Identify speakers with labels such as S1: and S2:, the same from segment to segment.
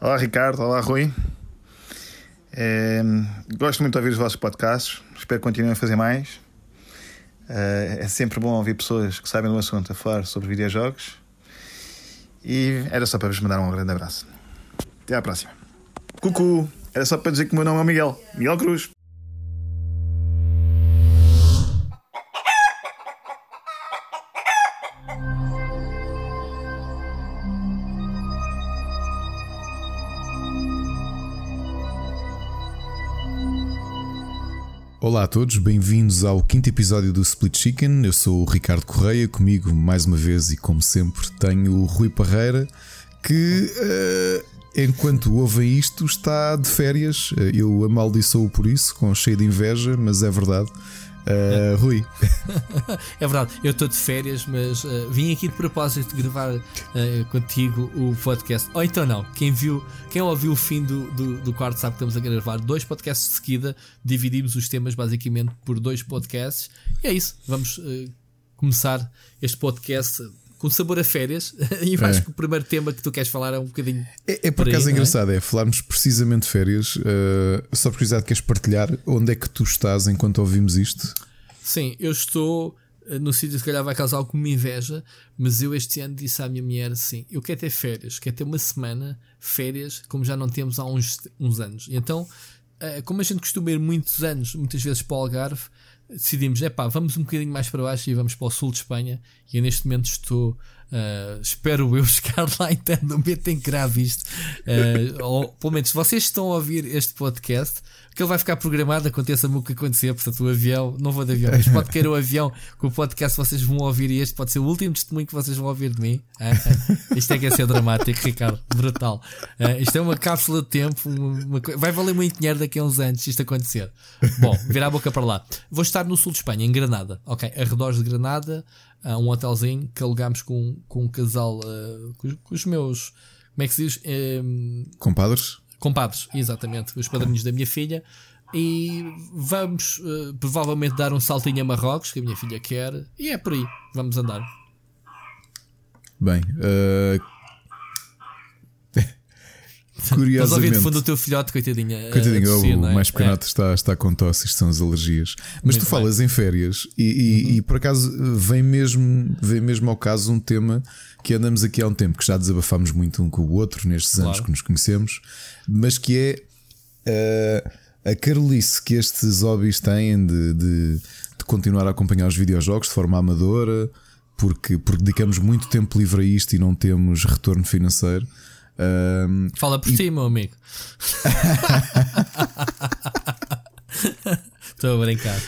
S1: Olá Ricardo, olá Rui. É, gosto muito de ouvir os vossos podcasts, espero que continuem a fazer mais. É, é sempre bom ouvir pessoas que sabem do assunto a falar sobre videojogos. E era só para vos mandar um grande abraço. Até à próxima. Cucu! Era só para dizer que o meu nome é Miguel. Miguel Cruz.
S2: Olá a todos, bem-vindos ao quinto episódio do Split Chicken. Eu sou o Ricardo Correia, comigo mais uma vez e como sempre tenho o Rui Parreira, que uh, enquanto ouve isto está de férias. Eu amaldiçoo por isso, com cheio de inveja, mas é verdade. Uh, Rui.
S3: é verdade, eu estou de férias, mas uh, vim aqui de propósito gravar uh, contigo o podcast. Ou então não, quem viu, quem ouviu o fim do, do, do, quarto sabe que estamos a gravar dois podcasts de seguida, dividimos os temas basicamente por dois podcasts. E é isso, vamos começar este podcast com sabor a férias. e é. acho que o primeiro tema que tu queres falar é um bocadinho.
S2: É, é por acaso é? engraçado, é? falarmos precisamente de férias. Uh, só por curiosidade, queres partilhar onde é que tu estás enquanto ouvimos isto?
S3: Sim, eu estou eh, no sítio se calhar vai causar alguma inveja, mas eu este ano disse à minha mulher assim: eu quero ter férias, quero ter uma semana, férias, como já não temos há uns, uns anos. E então, uh, como a gente costuma ir muitos anos, muitas vezes para o Algarve, decidimos, é pá, vamos um bocadinho mais para baixo e vamos para o sul de Espanha. E eu neste momento estou, uh, espero eu chegar lá então no momento em que grave isto. Uh, ou pelo menos, se vocês estão a ouvir este podcast, que ele vai ficar programado, aconteça-me o que acontecer. Portanto, o avião, não vou de avião, mas pode cair o avião com o podcast vocês vão ouvir. E este pode ser o último testemunho que vocês vão ouvir de mim. Ah, ah, isto é que é ser dramático, Ricardo, brutal. Ah, isto é uma cápsula de tempo, uma, uma, vai valer muito dinheiro daqui a uns anos isto acontecer. Bom, virar a boca para lá. Vou estar no sul de Espanha, em Granada, ok? Arredores de Granada, um hotelzinho que alugámos com, com um casal, uh, com, com, os meus. Como é que se diz? Um,
S2: Compadres?
S3: Compadres, exatamente, os padrinhos da minha filha. E vamos uh, provavelmente dar um saltinho a Marrocos, que a minha filha quer, e é por aí, vamos andar.
S2: Bem, uh,
S3: Curiosamente. Estás a ouvir de fundo o teu filhote, coitadinha.
S2: Coitadinho, tossir, o é? mais pequenote é. está, está com tosse, isto são as alergias. Mas Muito tu falas bem. em férias e, e, uhum. e, por acaso vem mesmo, vem mesmo ao caso um tema que andamos aqui há um tempo, que já desabafámos muito um com o outro nestes claro. anos que nos conhecemos, mas que é uh, a carolice que estes hobbies têm de, de, de continuar a acompanhar os videojogos de forma amadora, porque, porque dedicamos muito tempo livre a isto e não temos retorno financeiro.
S3: Um, Fala por e... ti, meu amigo. Estou a brincar.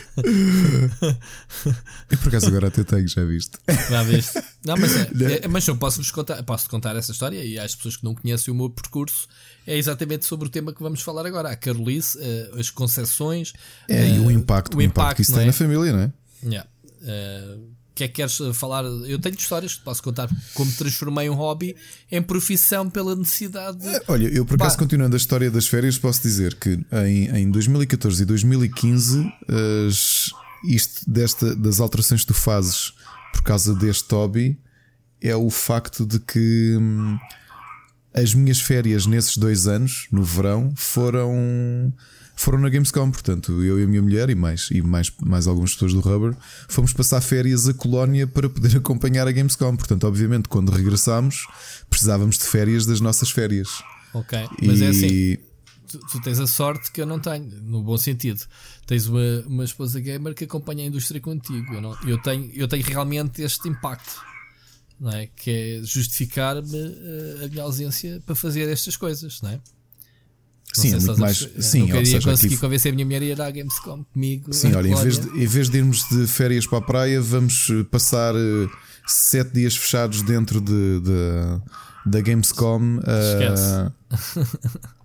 S2: E por acaso agora até tenho, já viste?
S3: Já viste? Não, mas, é, é, mas eu posso-vos contar, posso contar essa história e às pessoas que não conhecem o meu percurso é exatamente sobre o tema que vamos falar agora. A Carolice, eh, as concessões
S2: é, e o eh, impacto, o impacto, impacto que isso tem é? na família, não é?
S3: Yeah. Uh, que é que queres eh, falar? Eu tenho histórias que posso contar como transformei um hobby em profissão pela necessidade. De...
S2: Eh, olha, eu por acaso, bah. continuando a história das férias, posso dizer que em, em 2014 e 2015, as, isto desta, das alterações que tu fazes por causa deste hobby é o facto de que hum, as minhas férias nesses dois anos, no verão, foram foram na Gamescom, portanto, eu e a minha mulher e mais, e mais, mais algumas pessoas do Rubber fomos passar férias a Colónia para poder acompanhar a Gamescom. Portanto, obviamente, quando regressámos, precisávamos de férias das nossas férias.
S3: Ok, mas e... é assim. Tu, tu, tens a sorte que eu não tenho, no bom sentido. Tens uma, uma esposa gamer que acompanha a indústria contigo. Eu, não, eu, tenho, eu tenho realmente este impacto, não é? que é justificar-me a, eh, a minha ausência para fazer estas coisas, não é?
S2: Sim, é muito mais. Sim,
S3: não queria seja, conseguir aqui... convencer a minha mulher a ir à Gamescom comigo.
S2: Sim, olha, em vez, de, em vez de irmos de férias para a praia, vamos eh, passar uh, sete dias fechados dentro de, de da Gamescom.
S3: Uh...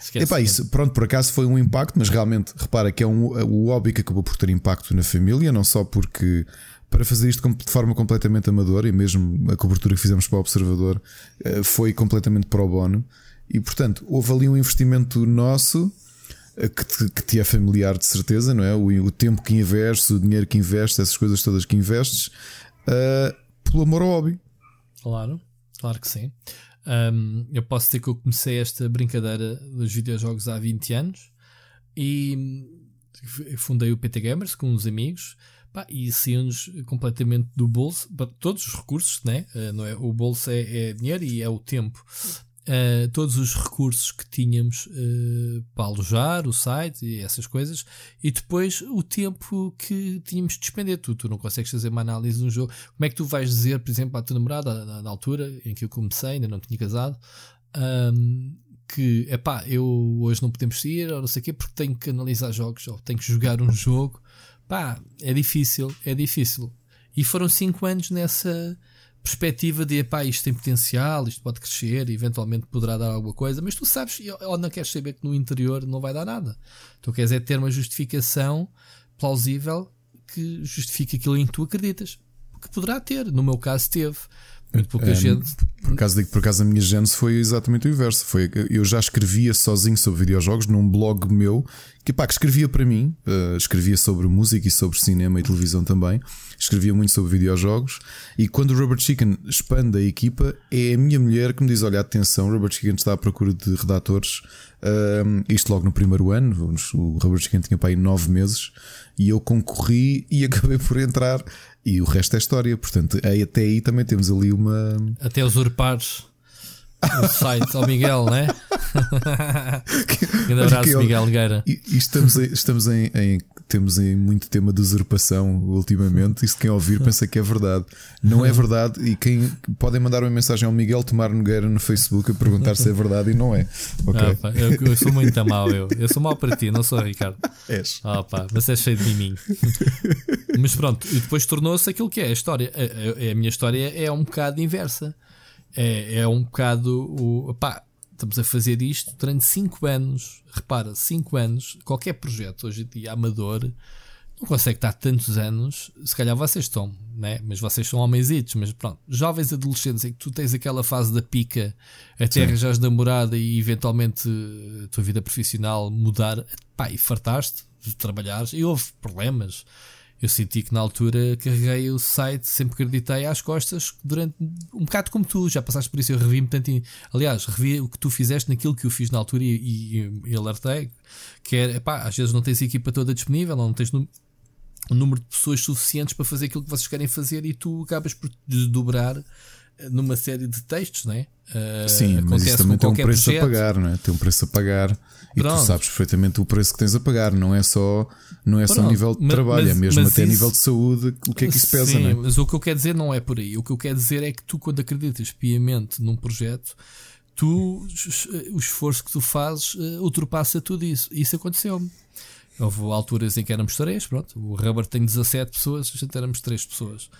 S2: Esquece. Epá, isso, pronto, por acaso foi um impacto, mas realmente repara que é um, o hobby que acabou por ter impacto na família, não só porque para fazer isto de forma completamente amadora e mesmo a cobertura que fizemos para o Observador foi completamente pro bono. E portanto, houve ali um investimento nosso eh, que te, que te é familiar de certeza, não é? O, o, tempo que investes, o dinheiro que investes, essas coisas todas que investes, uh, pelo amor ao hobby.
S3: Claro, claro que sim. Um, eu posso dizer que eu comecei esta brincadeira dos videojogos há 20 anos e fundei o PT Gamers com uns amigos pá, e saímos completamente do bolso, todos os recursos, né? Uh, não é? o bolso é, é dinheiro e é o tempo uh, todos os recursos que tínhamos uh, para alojar o site e essas coisas, e depois o tempo que tínhamos de despender. Tu, tu não consegues fazer uma análise de um jogo. Como é que tu vais dizer, por exemplo, à tua namorada, na, na altura em que eu comecei, ainda não tinha casado, um, que é pá, eu hoje não podemos sair, ou não sei o quê, porque tenho que analisar jogos, ou tenho que jogar um jogo. Pá, é difícil, é difícil. E foram 5 anos nessa perspectiva de pá, isto tem potencial, isto pode crescer, eventualmente poderá dar alguma coisa, mas tu sabes, ou não queres saber que no interior não vai dar nada. Tu queres é ter uma justificação plausível que justifique aquilo em que tu acreditas. Que poderá ter, no meu caso teve. Muito pouca é, gente.
S2: Por acaso, digo, por acaso a minha gênese foi exatamente o inverso. Foi, eu já escrevia sozinho sobre videojogos num blog meu que, pá, que escrevia para mim, uh, escrevia sobre música e sobre cinema e televisão também. Escrevia muito sobre videojogos. E quando o Robert Chicken expande a equipa, é a minha mulher que me diz: Olha, atenção, o Robert Chicken está à procura de redatores. Uh, isto logo no primeiro ano. O Robert Chicken tinha para aí nove meses e eu concorri e acabei por entrar e o resto é história. Portanto, até aí também temos ali uma.
S3: Até usurpares o site ao Miguel, né? Grande abraço, Miguel Gueira.
S2: E, e estamos, em, estamos em, em, Temos em muito tema de usurpação ultimamente. Isso quem ouvir pensa que é verdade. Não é verdade. E quem podem mandar uma mensagem ao Miguel Tomar Nogueira no Facebook a perguntar se é verdade e não é. Okay?
S3: Ah, eu, eu, sou muito mau, eu. Eu sou mau para ti, não sou Ricardo.
S2: És.
S3: Ah, pá, mas é cheio de mim. mas pronto, e depois tornou-se aquilo que é a história. A, a, a minha história é um bocado inversa é, é um bocado o. Pá, estamos a fazer isto durante 5 anos. Repara, 5 anos, qualquer projeto hoje em dia amador não consegue estar tantos anos. Se calhar vocês estão, né? mas vocês são homenzitos. Mas pronto, jovens adolescentes em que tu tens aquela fase da pica até arranjares namorada e eventualmente a tua vida profissional mudar, pá, e fartaste de trabalhares e houve problemas eu senti que na altura carreguei o site, sempre acreditei às costas, durante um bocado como tu, já passaste por isso, eu revi-me tanto. Aliás, revi o que tu fizeste naquilo que eu fiz na altura e, e, e alertei, que era, pá, às vezes não tens a equipa toda disponível, não tens um número de pessoas suficientes para fazer aquilo que vocês querem fazer e tu acabas por desdobrar numa série de textos, não é?
S2: Uh, Sim, mas isso também tem um preço projeto. a pagar, não é? Tem um preço a pagar e Pronto. tu sabes perfeitamente o preço que tens a pagar, não é só, não é Pronto. só nível de mas, trabalho, é mesmo até isso, nível de saúde, o que é que isso pesa,
S3: sim,
S2: não é?
S3: Mas o que eu quero dizer não é por aí. O que eu quero dizer é que tu, quando acreditas piamente num projeto, tu, o esforço que tu fazes uh, ultrapassa tudo isso. Isso aconteceu-me. Houve alturas em que éramos três, pronto. O Rubber tem 17 pessoas, a gente éramos três pessoas.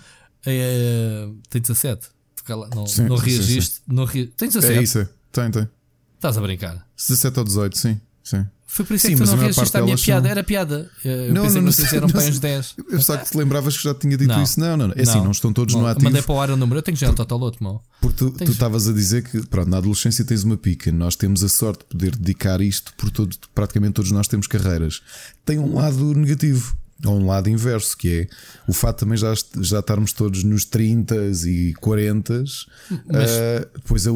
S3: Uh, tem 17 não, sim, não reagiste. Sim, sim. Não re... Tens 17?
S2: É isso, tem, tem.
S3: Estás a brincar?
S2: 17 ou 18, sim. sim.
S3: Foi por isso que tu não reagiste à minha piada. São... Era piada. Eu não, pensei não, que vocês eram para uns 10.
S2: Eu só que te lembravas que já tinha dito não, isso. Não, não, não. É assim, não estão todos no ativo.
S3: Mandei para o ar o número. Eu tenho já total outro, mal.
S2: Porque tu estavas a dizer que, pronto, na adolescência tens uma pica. Nós temos a sorte de poder dedicar isto, por todo, praticamente todos nós temos carreiras. Tem um lado negativo a um lado inverso, que é o fato também já, já estarmos todos nos 30 e 40, mas, uh, depois a,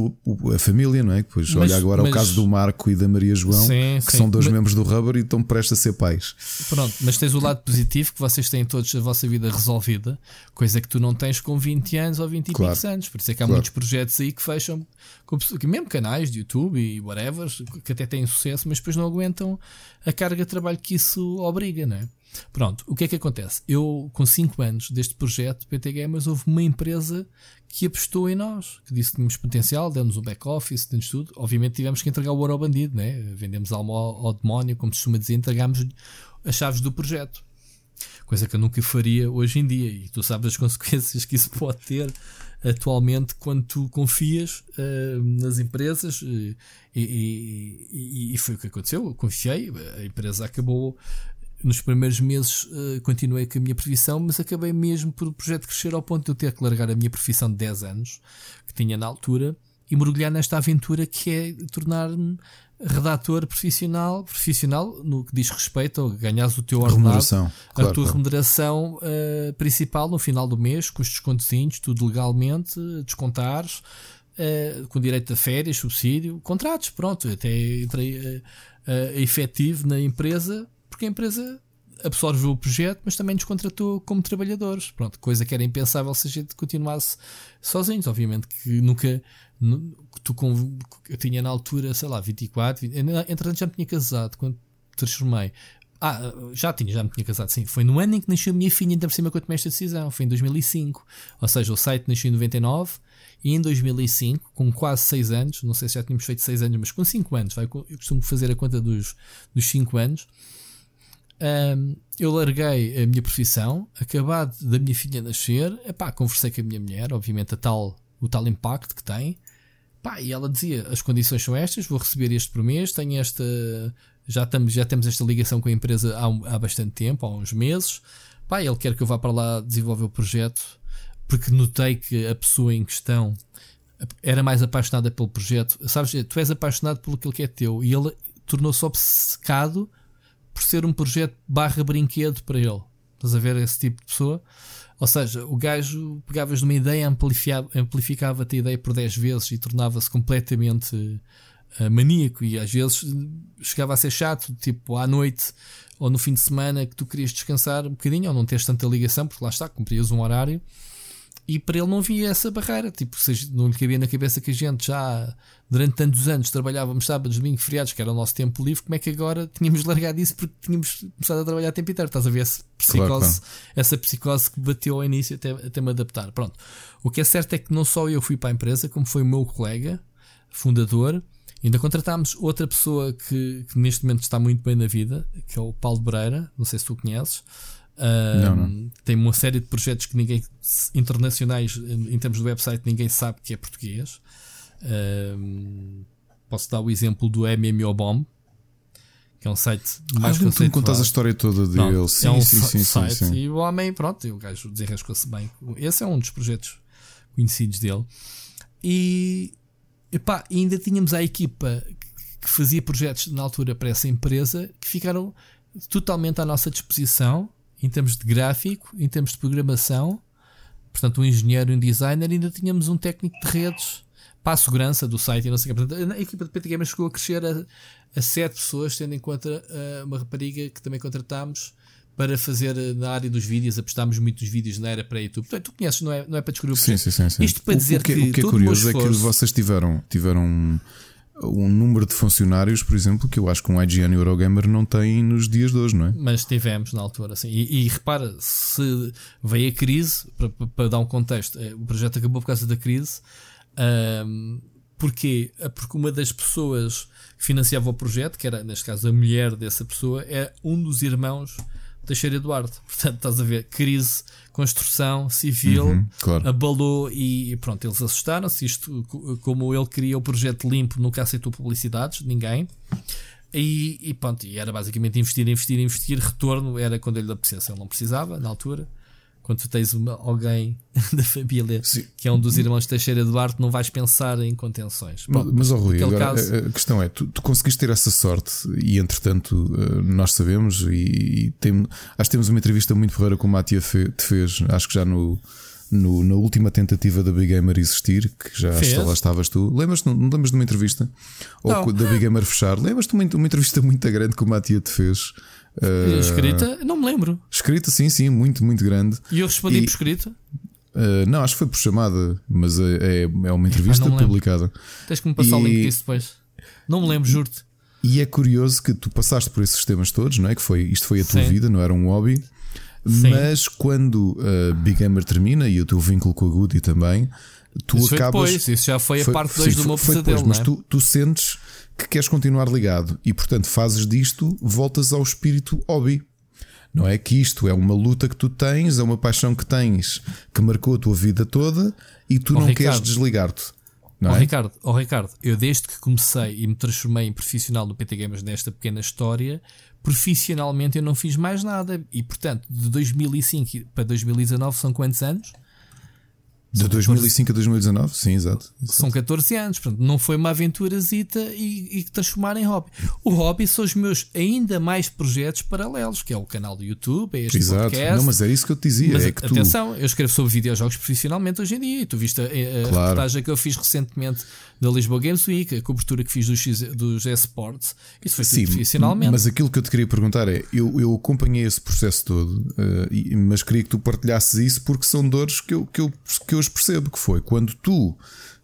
S2: a, família, não é? Depois, mas, olha agora mas, o caso do Marco e da Maria João, sim, que sim, são dois membros do Rubber e estão prestes a ser pais.
S3: Pronto, mas tens o lado positivo que vocês têm todos a vossa vida resolvida, coisa que tu não tens com 20 anos ou 20 claro, e poucos anos. Por isso é que há claro. muitos projetos aí que fecham, mesmo canais de YouTube e whatever, que até têm sucesso, mas depois não aguentam a carga de trabalho que isso obriga, não é? Pronto, o que é que acontece? Eu, com 5 anos deste projeto PT Gamers, houve uma empresa que apostou em nós, que disse que tínhamos potencial, deu-nos um back-office, deu-nos tudo. Obviamente tivemos que entregar o ouro ao bandido, né? vendemos alma ao, ao demónio, como se costuma dizer, entregámos as chaves do projeto. Coisa que eu nunca faria hoje em dia, e tu sabes as consequências que isso pode ter atualmente quando tu confias uh, nas empresas uh, e, e, e, foi o que aconteceu. Eu confiei, a empresa acabou nos primeiros meses uh, continuei com a minha profissão, mas acabei mesmo por o projeto crescer ao ponto de eu ter que largar a minha profissão de 10 anos, que tinha na altura, e mergulhar nesta aventura que é tornar-me redator profissional, profissional no que diz respeito a ganhares o teu ordenado, a claro, tua claro. remuneração uh, principal no final do mês, com os descontos, tudo legalmente, descontares, uh, com direito a férias, subsídio, contratos, pronto, até entrei uh, efetivo na empresa, porque a empresa absorveu o projeto, mas também nos contratou como trabalhadores. Pronto, coisa que era impensável se a gente continuasse sozinhos. Obviamente que nunca. Tu eu tinha na altura, sei lá, 24, 20, entretanto já me tinha casado quando transformei. Ah, já tinha, já me tinha casado, sim. Foi no ano em que nasceu a minha filha, ainda por cima que eu tomei esta decisão. Foi em 2005. Ou seja, o site nasceu em 99 e em 2005, com quase 6 anos, não sei se já tínhamos feito 6 anos, mas com 5 anos, vai, eu costumo fazer a conta dos 5 anos. Um, eu larguei a minha profissão, acabado da minha filha nascer, epá, conversei com a minha mulher, obviamente a tal, o tal impacto que tem. Pá, e ela dizia: as condições são estas, vou receber este por mês, tenho esta. Já, estamos, já temos esta ligação com a empresa há, há bastante tempo, há uns meses. Pá, ele quer que eu vá para lá desenvolver o projeto porque notei que a pessoa em questão era mais apaixonada pelo projeto. Sabes, tu és apaixonado pelo que é teu e ele tornou-se obcecado por ser um projeto barra brinquedo para ele. Estás a ver esse tipo de pessoa? Ou seja, o gajo pegavas numa ideia, amplificava-te amplificava a ideia por 10 vezes e tornava-se completamente uh, maníaco. E às vezes chegava a ser chato, tipo à noite ou no fim de semana que tu querias descansar um bocadinho ou não tens tanta ligação, porque lá está, cumprias um horário e para ele não havia essa barreira. Tipo, não lhe cabia na cabeça que a gente já durante tantos anos trabalhávamos sábados, domingos, feriados, que era o nosso tempo livre, como é que agora tínhamos largado isso porque tínhamos começado a trabalhar a tempo inteiro? Estás a ver essa psicose, claro, essa psicose que bateu ao início até, até me adaptar. Pronto. O que é certo é que não só eu fui para a empresa, como foi o meu colega, fundador. Ainda contratámos outra pessoa que, que neste momento está muito bem na vida, que é o Paulo Breira, não sei se tu conheces. Uh, não, não. Tem uma série de projetos que ninguém internacionais em termos de website ninguém sabe que é português. Uh, posso dar o exemplo do MMO Bomb, que é um site mais ah,
S2: tu me contas a história toda dele. Não, sim, é um sim, sim, site sim, sim.
S3: e o homem, pronto, o gajo desenrascou-se bem. Esse é um dos projetos conhecidos dele. E epá, ainda tínhamos a equipa que fazia projetos na altura para essa empresa que ficaram totalmente à nossa disposição em termos de gráfico, em termos de programação, portanto, um engenheiro e um designer, ainda tínhamos um técnico de redes para a segurança do site e não sei o que. Portanto, a equipa de PT Gamer chegou a crescer a, a sete pessoas, tendo em conta uh, uma rapariga que também contratámos para fazer uh, na área dos vídeos, apostámos muitos vídeos na era para YouTube. Portanto, tu conheces, não é, não é para descobrir o
S2: que sim, sim, sim, sim.
S3: Isto para dizer
S2: o que,
S3: que.
S2: O que é curioso é que vocês tiveram, tiveram um número de funcionários, por exemplo, que eu acho que um IGN Eurogamer não tem nos dias de hoje, não é?
S3: Mas tivemos na altura, sim. E, e repara, se veio a crise, para, para, dar um contexto, eh, o projeto acabou por causa da crise. Um, porquê? É porque uma das pessoas que financiava o projeto, que era neste caso a mulher dessa pessoa, é um dos irmãos Teixeira Eduardo. Portanto, estás a ver, crise, construção civil, uhum, claro. abalou e pronto, eles assustaram-se. Isto, como ele queria o projeto limpo, nunca aceitou publicidades, ninguém. E, e pronto, e era basicamente investir, investir, investir. Retorno era quando ele lhe apetecesse, ele não precisava na altura quando tu tens uma, alguém da família Sim. que é um dos irmãos de Teixeira Duarte, não vais pensar em contenções.
S2: Mas, mas oh, Rui, agora, caso... a questão é: tu, tu, conseguiste ter essa sorte e entretanto eh, nós sabemos e, e tem, acho que temos uma entrevista muito porreira com o Matia te fez, acho que já no. No, na última tentativa da Big Gamer existir, que já está, lá estavas tu, lembras-te não, não lembras de uma entrevista? Ou não. da Big Gamer fechar? Lembras-te de uma, uma entrevista muito grande que o Matia te fez?
S3: Uh, escrita? Não me lembro.
S2: Escrita, sim, sim, muito, muito grande.
S3: E eu respondi e, por escrita?
S2: Uh, não, acho que foi por chamada, mas é, é, é uma entrevista publicada.
S3: Tens que me passar e... o link disso depois. Não me lembro, juro-te.
S2: E é curioso que tu passaste por esses sistemas todos, não é? Que foi, isto foi a tua Sim. vida, não era um hobby. Sim. Mas quando a uh, Big Gamer termina e o teu vínculo com a Goody também, tu
S3: isso
S2: acabas.
S3: Depois, isso já foi, foi a parte 2 do meu pesadelo. Depois,
S2: mas
S3: é?
S2: tu, tu sentes que queres continuar ligado e, portanto, fazes disto, voltas ao espírito hobby. Não é que isto é uma luta que tu tens, é uma paixão que tens que marcou a tua vida toda e tu oh, não Ricardo, queres desligar-te. Não
S3: oh,
S2: é?
S3: Ricardo, oh, Ricardo, eu desde que comecei e me transformei em profissional do PT Games nesta pequena história, profissionalmente eu não fiz mais nada. E portanto, de 2005 para 2019 são quantos anos?
S2: De 2005 a 2019, sim, exato.
S3: São 14 anos, portanto, não foi uma aventurazita e, e transformar em hobby. O hobby são os meus ainda mais projetos paralelos, que é o canal do YouTube, é este
S2: exato.
S3: podcast.
S2: Não, mas é isso que eu te dizia.
S3: Mas
S2: é que
S3: atenção,
S2: tu...
S3: eu escrevo sobre videojogos profissionalmente hoje em dia. E tu viste a, a claro. reportagem que eu fiz recentemente da Lisboa Games Week, a cobertura que fiz dos, dos eSports. Isso foi Sim, profissionalmente.
S2: Mas aquilo que eu te queria perguntar é: eu, eu acompanhei esse processo todo, uh, mas queria que tu partilhasses isso porque são dores que eu, que eu, que eu os percebo que foi quando tu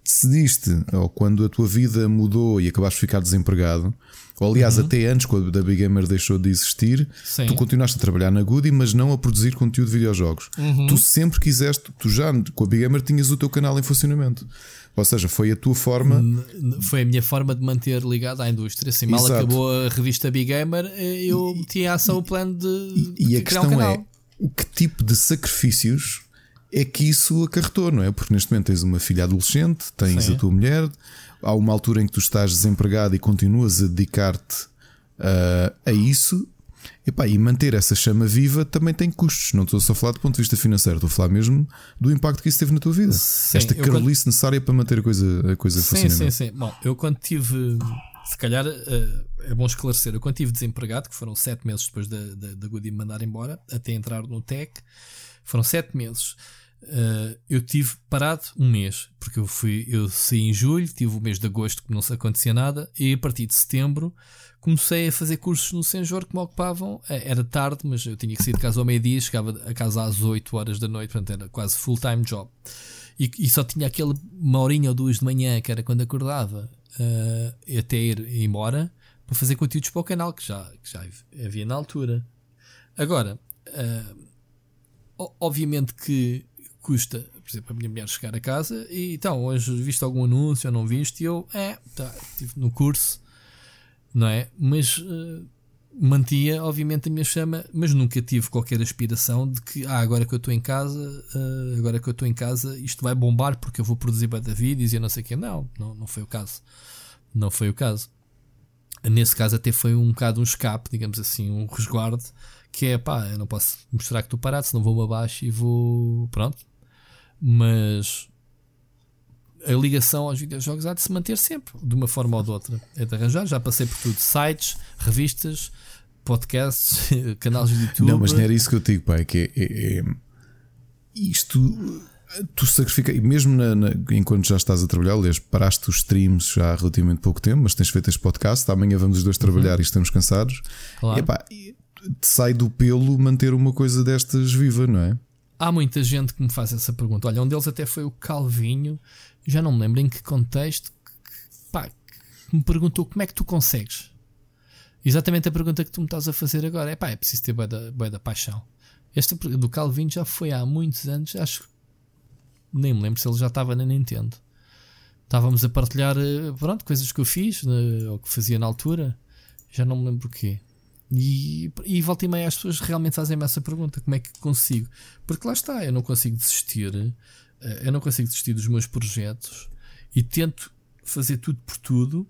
S2: decidiste, ou quando a tua vida mudou e acabaste de ficar desempregado, ou aliás, uhum. até antes, quando a Big Gamer deixou de existir, Sim. tu continuaste a trabalhar na Goody, mas não a produzir conteúdo de videojogos. Uhum. Tu sempre quiseste, tu já com a Big Gamer tinhas o teu canal em funcionamento. Ou seja, foi a tua forma.
S3: Foi a minha forma de manter ligado à indústria. Assim, mal Exato. acabou a revista Big Gamer, eh, eu meti em ação o plano de.
S2: E, e
S3: de
S2: a questão um é: o que tipo de sacrifícios é que isso acarretou, não é? Porque neste momento tens uma filha adolescente, tens Sim. a tua mulher, há uma altura em que tu estás desempregado e continuas a dedicar-te uh, a isso Epá, e manter essa chama viva também tem custos. Não estou só a falar do ponto de vista financeiro, estou a falar mesmo do impacto que isso teve na tua vida. Sim, Esta carolice quando... necessária para manter a coisa, a coisa
S3: sim, Sim, sim, Bom, eu quando tive. Se calhar uh, é bom esclarecer. Eu quando tive desempregado, que foram sete meses depois da, da, da Goody me mandar embora, até entrar no Tech, foram sete meses. Uh, eu tive parado um mês, porque eu fui, eu saí em julho, tive o mês de agosto que não se acontecia nada, e a partir de setembro comecei a fazer cursos no Senjor que me ocupavam. Eh, era tarde, mas eu tinha que sair de casa ao meio-dia, chegava a casa às 8 horas da noite, portanto era quase full-time job. E, e, só tinha aquele uma horinha ou duas de manhã, que era quando acordava, uh, até ir embora, para fazer conteúdos para o canal, que já, que já havia na altura. Agora, uh, obviamente que custa, por exemplo, a minha mulher chegar a casa e então, hoje viste algum anúncio ou não viste? E eu, é, tá, estive no curso não é? Mas uh, mantia, obviamente, a minha chama, mas nunca tive qualquer aspiração de que, ah, agora que eu estou em casa, uh, agora que eu estou em casa, isto vai bombar porque eu vou produzir bada vídeos e não sei o quê. Não, não, não foi o caso. Não foi o caso. Nesse caso, até foi um bocado um escape, digamos assim, um resguardo, que é pá, eu não posso mostrar que estou parado, senão vou-me abaixo e vou. Pronto. Mas a ligação aos videojogos há de se manter sempre, de uma forma ou de outra. É de arranjar, já passei por tudo: sites, revistas, podcasts, canais de YouTube.
S2: Não, mas não era isso que eu digo, pai, que é, é, é isto. Tu sacrifica, mesmo na, na, enquanto já estás a trabalhar, aliás, paraste os streams já há relativamente pouco tempo, mas tens feito este podcast. Amanhã vamos os dois trabalhar uhum. e estamos cansados. Claro. E, epá, sai do pelo manter uma coisa destas viva, não é?
S3: Há muita gente que me faz essa pergunta. Olha, um deles até foi o Calvinho já não me lembro em que contexto, pá, que me perguntou como é que tu consegues. Exatamente a pergunta que tu me estás a fazer agora. É pá, é preciso ter boa da, boa da paixão. Esta do Calvin já foi há muitos anos, acho nem me lembro se ele já estava na Nintendo. Estávamos a partilhar, eh, pronto, coisas que eu fiz, né, ou que fazia na altura, já não me lembro o quê. E, e volta e meia as pessoas realmente fazem-me essa pergunta: como é que consigo? Porque lá está, eu não consigo desistir eh, eu não consigo desistir dos meus projetos e tento fazer tudo por tudo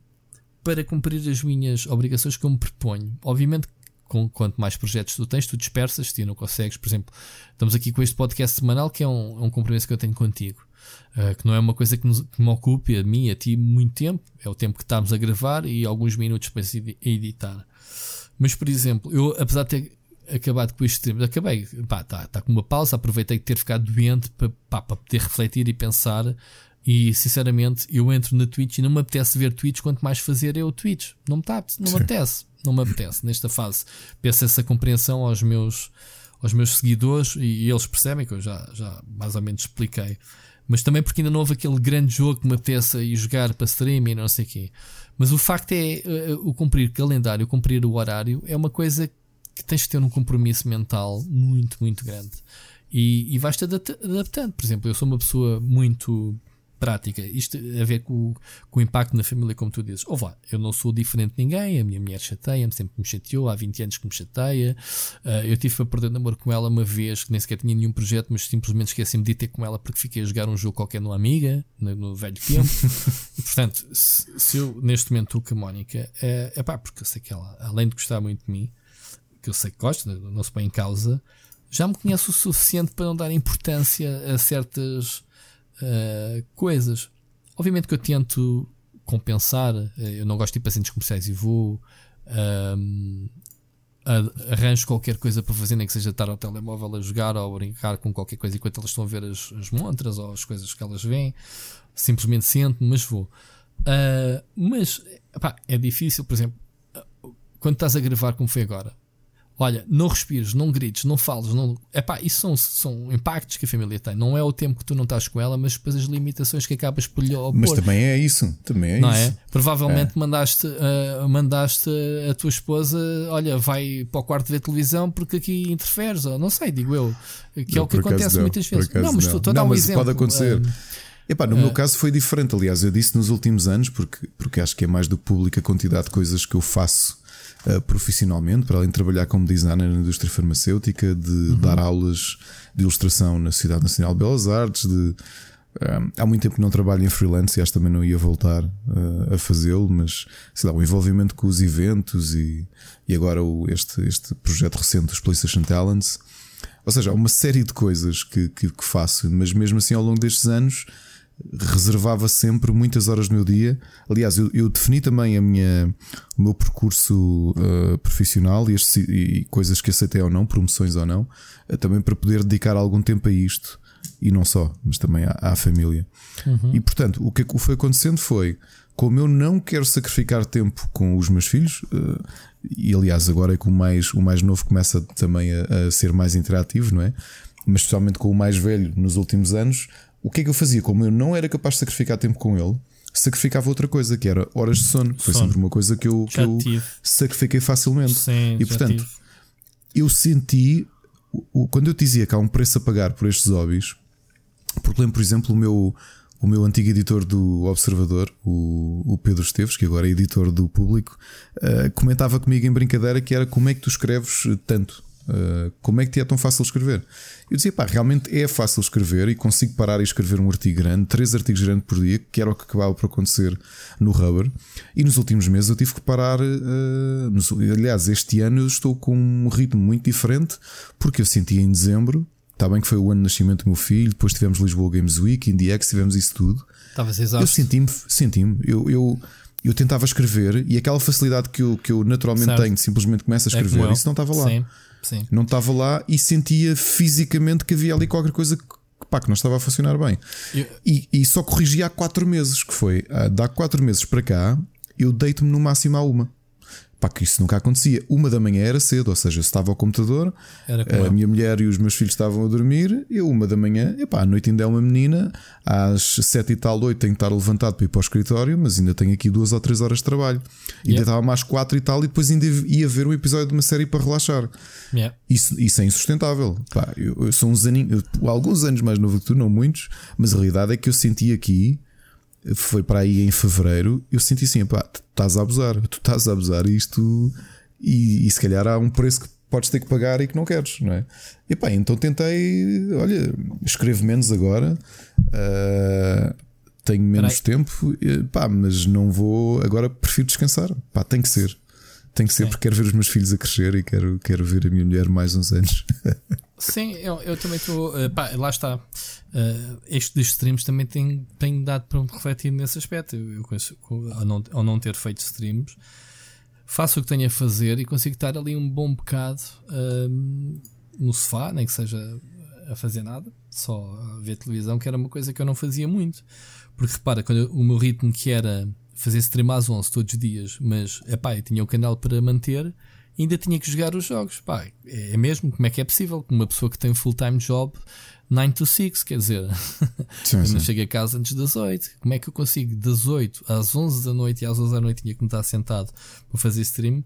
S3: para cumprir as minhas obrigações que eu me proponho. Obviamente, com, quanto mais projetos tu tens, tu dispersas-te e não consegues. Por exemplo, estamos aqui com este podcast semanal que é um, é um compromisso que eu tenho contigo. Uh, que não é uma coisa que, nos, que, me ocupe a mim, a ti, muito tempo. É o tempo que estamos a gravar e alguns minutos para editar. Mas, por exemplo, eu, apesar de ter acabado com isto, acabei, pá, tá, tá com uma pausa, aproveitei de ter ficado doente para, poder refletir e pensar. E sinceramente, eu entro na Twitch e não me apetece ver Twitch, quanto mais fazer eu Twitch. Não me, tá, não me apetece, não me apetece nesta fase. Peço essa compreensão aos meus, aos meus seguidores e eles percebem que eu já, já mais ou menos expliquei. Mas também porque ainda não houve aquele grande jogo que me apetece ir jogar para stream e não sei o quê. Mas o facto é uh, o cumprir calendário, cumprir o horário, é uma coisa que tens que ter um compromisso mental muito, muito grande. E, e vais-te adaptando. Por exemplo, eu sou uma pessoa muito prática. Isto a ver com, com o impacto na família, como tu dizes. Ou vá, eu não sou diferente de ninguém, a minha mulher chateia-me, sempre me chateou, há 20 anos que me chateia. Uh, eu tive para perder namoro com ela uma vez, que nem sequer tinha nenhum projeto, mas simplesmente esqueci-me de ter com ela porque fiquei a jogar um jogo qualquer numa amiga, no, no velho tempo. e, portanto, se, se, eu neste momento estou com a Mónica, é, é pá, porque eu sei que ela, além de gostar muito de mim, que eu sei que gosta, não se põe em causa, já me conhece o suficiente para não dar importância a certas uh, coisas. Obviamente que eu tento compensar, eu não gosto de ir para centros comerciais e vou. Um, arranjo qualquer coisa para fazer, nem que seja estar ao telemóvel a jogar ou a brincar com qualquer coisa enquanto elas estão a ver as, as montras ou as coisas que elas veem. Simplesmente sento mas vou. Uh, mas epá, é difícil, por exemplo, quando estás a gravar como foi agora. Olha, não respires, não grites, não fales, não. Epá, isso são, são impactos que a família tem. Não é o tempo que tu não estás com ela, mas depois as limitações que acabas por lhe opor.
S2: Mas também é isso, também é
S3: não
S2: isso.
S3: É? Provavelmente é. mandaste, uh, mandaste a tua esposa, olha, vai para o quarto ver televisão porque aqui interferes, ou não sei, digo eu. Que não, é o que acontece muitas vezes. Não, mas estou a dar um mas exemplo.
S2: Pode acontecer. Uh, Epá, no uh, meu caso foi diferente. Aliás, eu disse nos últimos anos, porque, porque acho que é mais do público a quantidade de coisas que eu faço uh, profissionalmente, para além de trabalhar como designer na indústria farmacêutica, de uhum. dar aulas de ilustração na Sociedade Nacional de Belas Artes, de. Uh, há muito tempo que não trabalho em freelance e acho que também não ia voltar uh, a fazê-lo, mas sei lá, o envolvimento com os eventos e, e agora o, este, este projeto recente dos PlayStation Talents. Ou seja, há uma série de coisas que, que, que faço, mas mesmo assim ao longo destes anos reservava sempre muitas horas do meu dia. Aliás, eu, eu defini também a minha, o meu percurso uh, profissional e, este, e, coisas que aceitei ou não, promoções ou não, uh, também para poder dedicar algum tempo a isto. E não só, mas também à, à família. Uhum. E portanto, o que foi acontecendo foi, como eu não quero sacrificar tempo com os meus filhos, uh, e aliás, agora é que o mais, o mais novo começa também a, a ser mais interativo, não é? Mas especialmente com o mais velho nos últimos anos, o que é que eu fazia? Como eu não era capaz de sacrificar tempo com ele, sacrificava outra coisa, que era horas de sono. Foi sono. sempre uma coisa que eu, que eu sacrifiquei facilmente.
S3: Sim,
S2: e portanto, tive. eu senti, quando eu dizia que há um preço a pagar por estes hobbies, porque lembro, por exemplo, o meu, o meu antigo editor do Observador, o, o Pedro Esteves, que agora é editor do Público, uh, comentava comigo em brincadeira que era como é que tu escreves tanto. Uh, como é que te é tão fácil escrever? Eu dizia, pá, realmente é fácil escrever e consigo parar e escrever um artigo grande, três artigos grandes por dia, que era o que acabava por acontecer no Rubber. E nos últimos meses eu tive que parar. Uh, nos, aliás, este ano eu estou com um ritmo muito diferente, porque eu senti em dezembro, está bem que foi o ano de nascimento do meu filho, depois tivemos Lisboa Games Week, IndieX, tivemos isso tudo.
S3: Estavas exausto.
S2: Eu senti-me, senti-me, eu, eu eu tentava escrever e aquela facilidade que eu, que eu naturalmente certo. tenho, simplesmente começo a é escrever, é isso não estava lá.
S3: Sim. Sim.
S2: Não estava lá e sentia fisicamente que havia ali qualquer coisa que, pá, que não estava a funcionar bem. Eu... E, e, só corrigi há 4 meses, que foi ah, há 4 meses para cá, eu deito-me no máximo à uma. Pá, que isso nunca acontecia. Uma da manhã era cedo, ou seja, estava ao computador, a minha mulher e os meus filhos estavam a dormir, eu uma da manhã, epá, à noite ainda é uma menina, às sete e tal, oito tenho que estar levantado para ir para o escritório, mas ainda tenho aqui duas ou três horas de trabalho. E ainda estava mais quatro e tal, e depois ainda ia ver um episódio de uma série para relaxar.
S3: Yeah.
S2: Isso, isso é insustentável. Pá, eu, eu sou uns aninhos, alguns anos mais novo que tu, não muitos, mas a realidade é que eu senti aqui foi para aí em fevereiro, eu senti assim: pá, tu estás a abusar, tu estás a abusar isto, e, e se calhar há um preço que podes ter que pagar e que não queres, não é? E pá, então tentei, olha, escrevo menos agora, uh, tenho menos tempo, pá, mas não vou, agora prefiro descansar, pá, tem que ser. Tem que ser Sim. porque quero ver os meus filhos a crescer e quero, quero ver a minha mulher mais uns anos.
S3: Sim, eu, eu também estou. Uh, lá está. Uh, este dos streams também tem, tem dado para me refletir nesse aspecto. Eu, eu conheço, ao, não, ao não ter feito streams, faço o que tenho a fazer e consigo estar ali um bom bocado uh, no sofá, nem que seja a fazer nada, só a ver televisão, que era uma coisa que eu não fazia muito. Porque repara, quando eu, o meu ritmo que era fazer stream às 11 todos os dias, mas epá, eu tinha o canal para manter ainda tinha que jogar os jogos. Pá, é mesmo? Como é que é possível? Uma pessoa que tem um full-time job 9 to 6, quer dizer, sim, eu não chego a casa antes das 8. Como é que eu consigo das 8 às 11 da noite e às 11 da noite tinha que me estar sentado para fazer stream,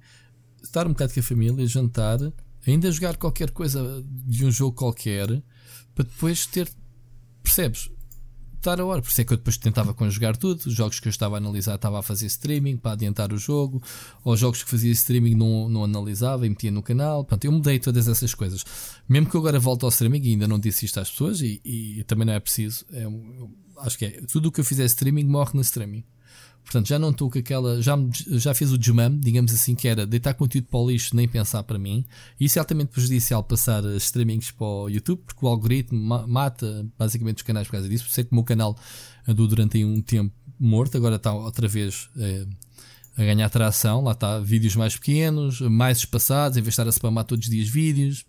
S3: estar um bocado com a família, jantar, ainda jogar qualquer coisa de um jogo qualquer, para depois ter, percebes? A hora. Por isso é que eu depois tentava conjugar tudo. Os jogos que eu estava a analisar estava a fazer streaming para adiantar o jogo, ou jogos que fazia streaming não, não analisava e metia no canal. Portanto, eu mudei todas essas coisas. Mesmo que eu agora volte ao streaming, e ainda não disse isto às pessoas, e, e também não é preciso. É, acho que é tudo o que eu fizer streaming morre no streaming. Portanto, já não estou com aquela. Já, já fiz o desmame, digamos assim, que era deitar conteúdo para o lixo, nem pensar para mim. Isso é altamente prejudicial passar streamings para o YouTube, porque o algoritmo mata basicamente os canais por causa disso. Por isso é que o meu canal andou durante um tempo morto, agora está outra vez é, a ganhar tração. Lá está, vídeos mais pequenos, mais espaçados, em vez de estar a spamar todos os dias vídeos.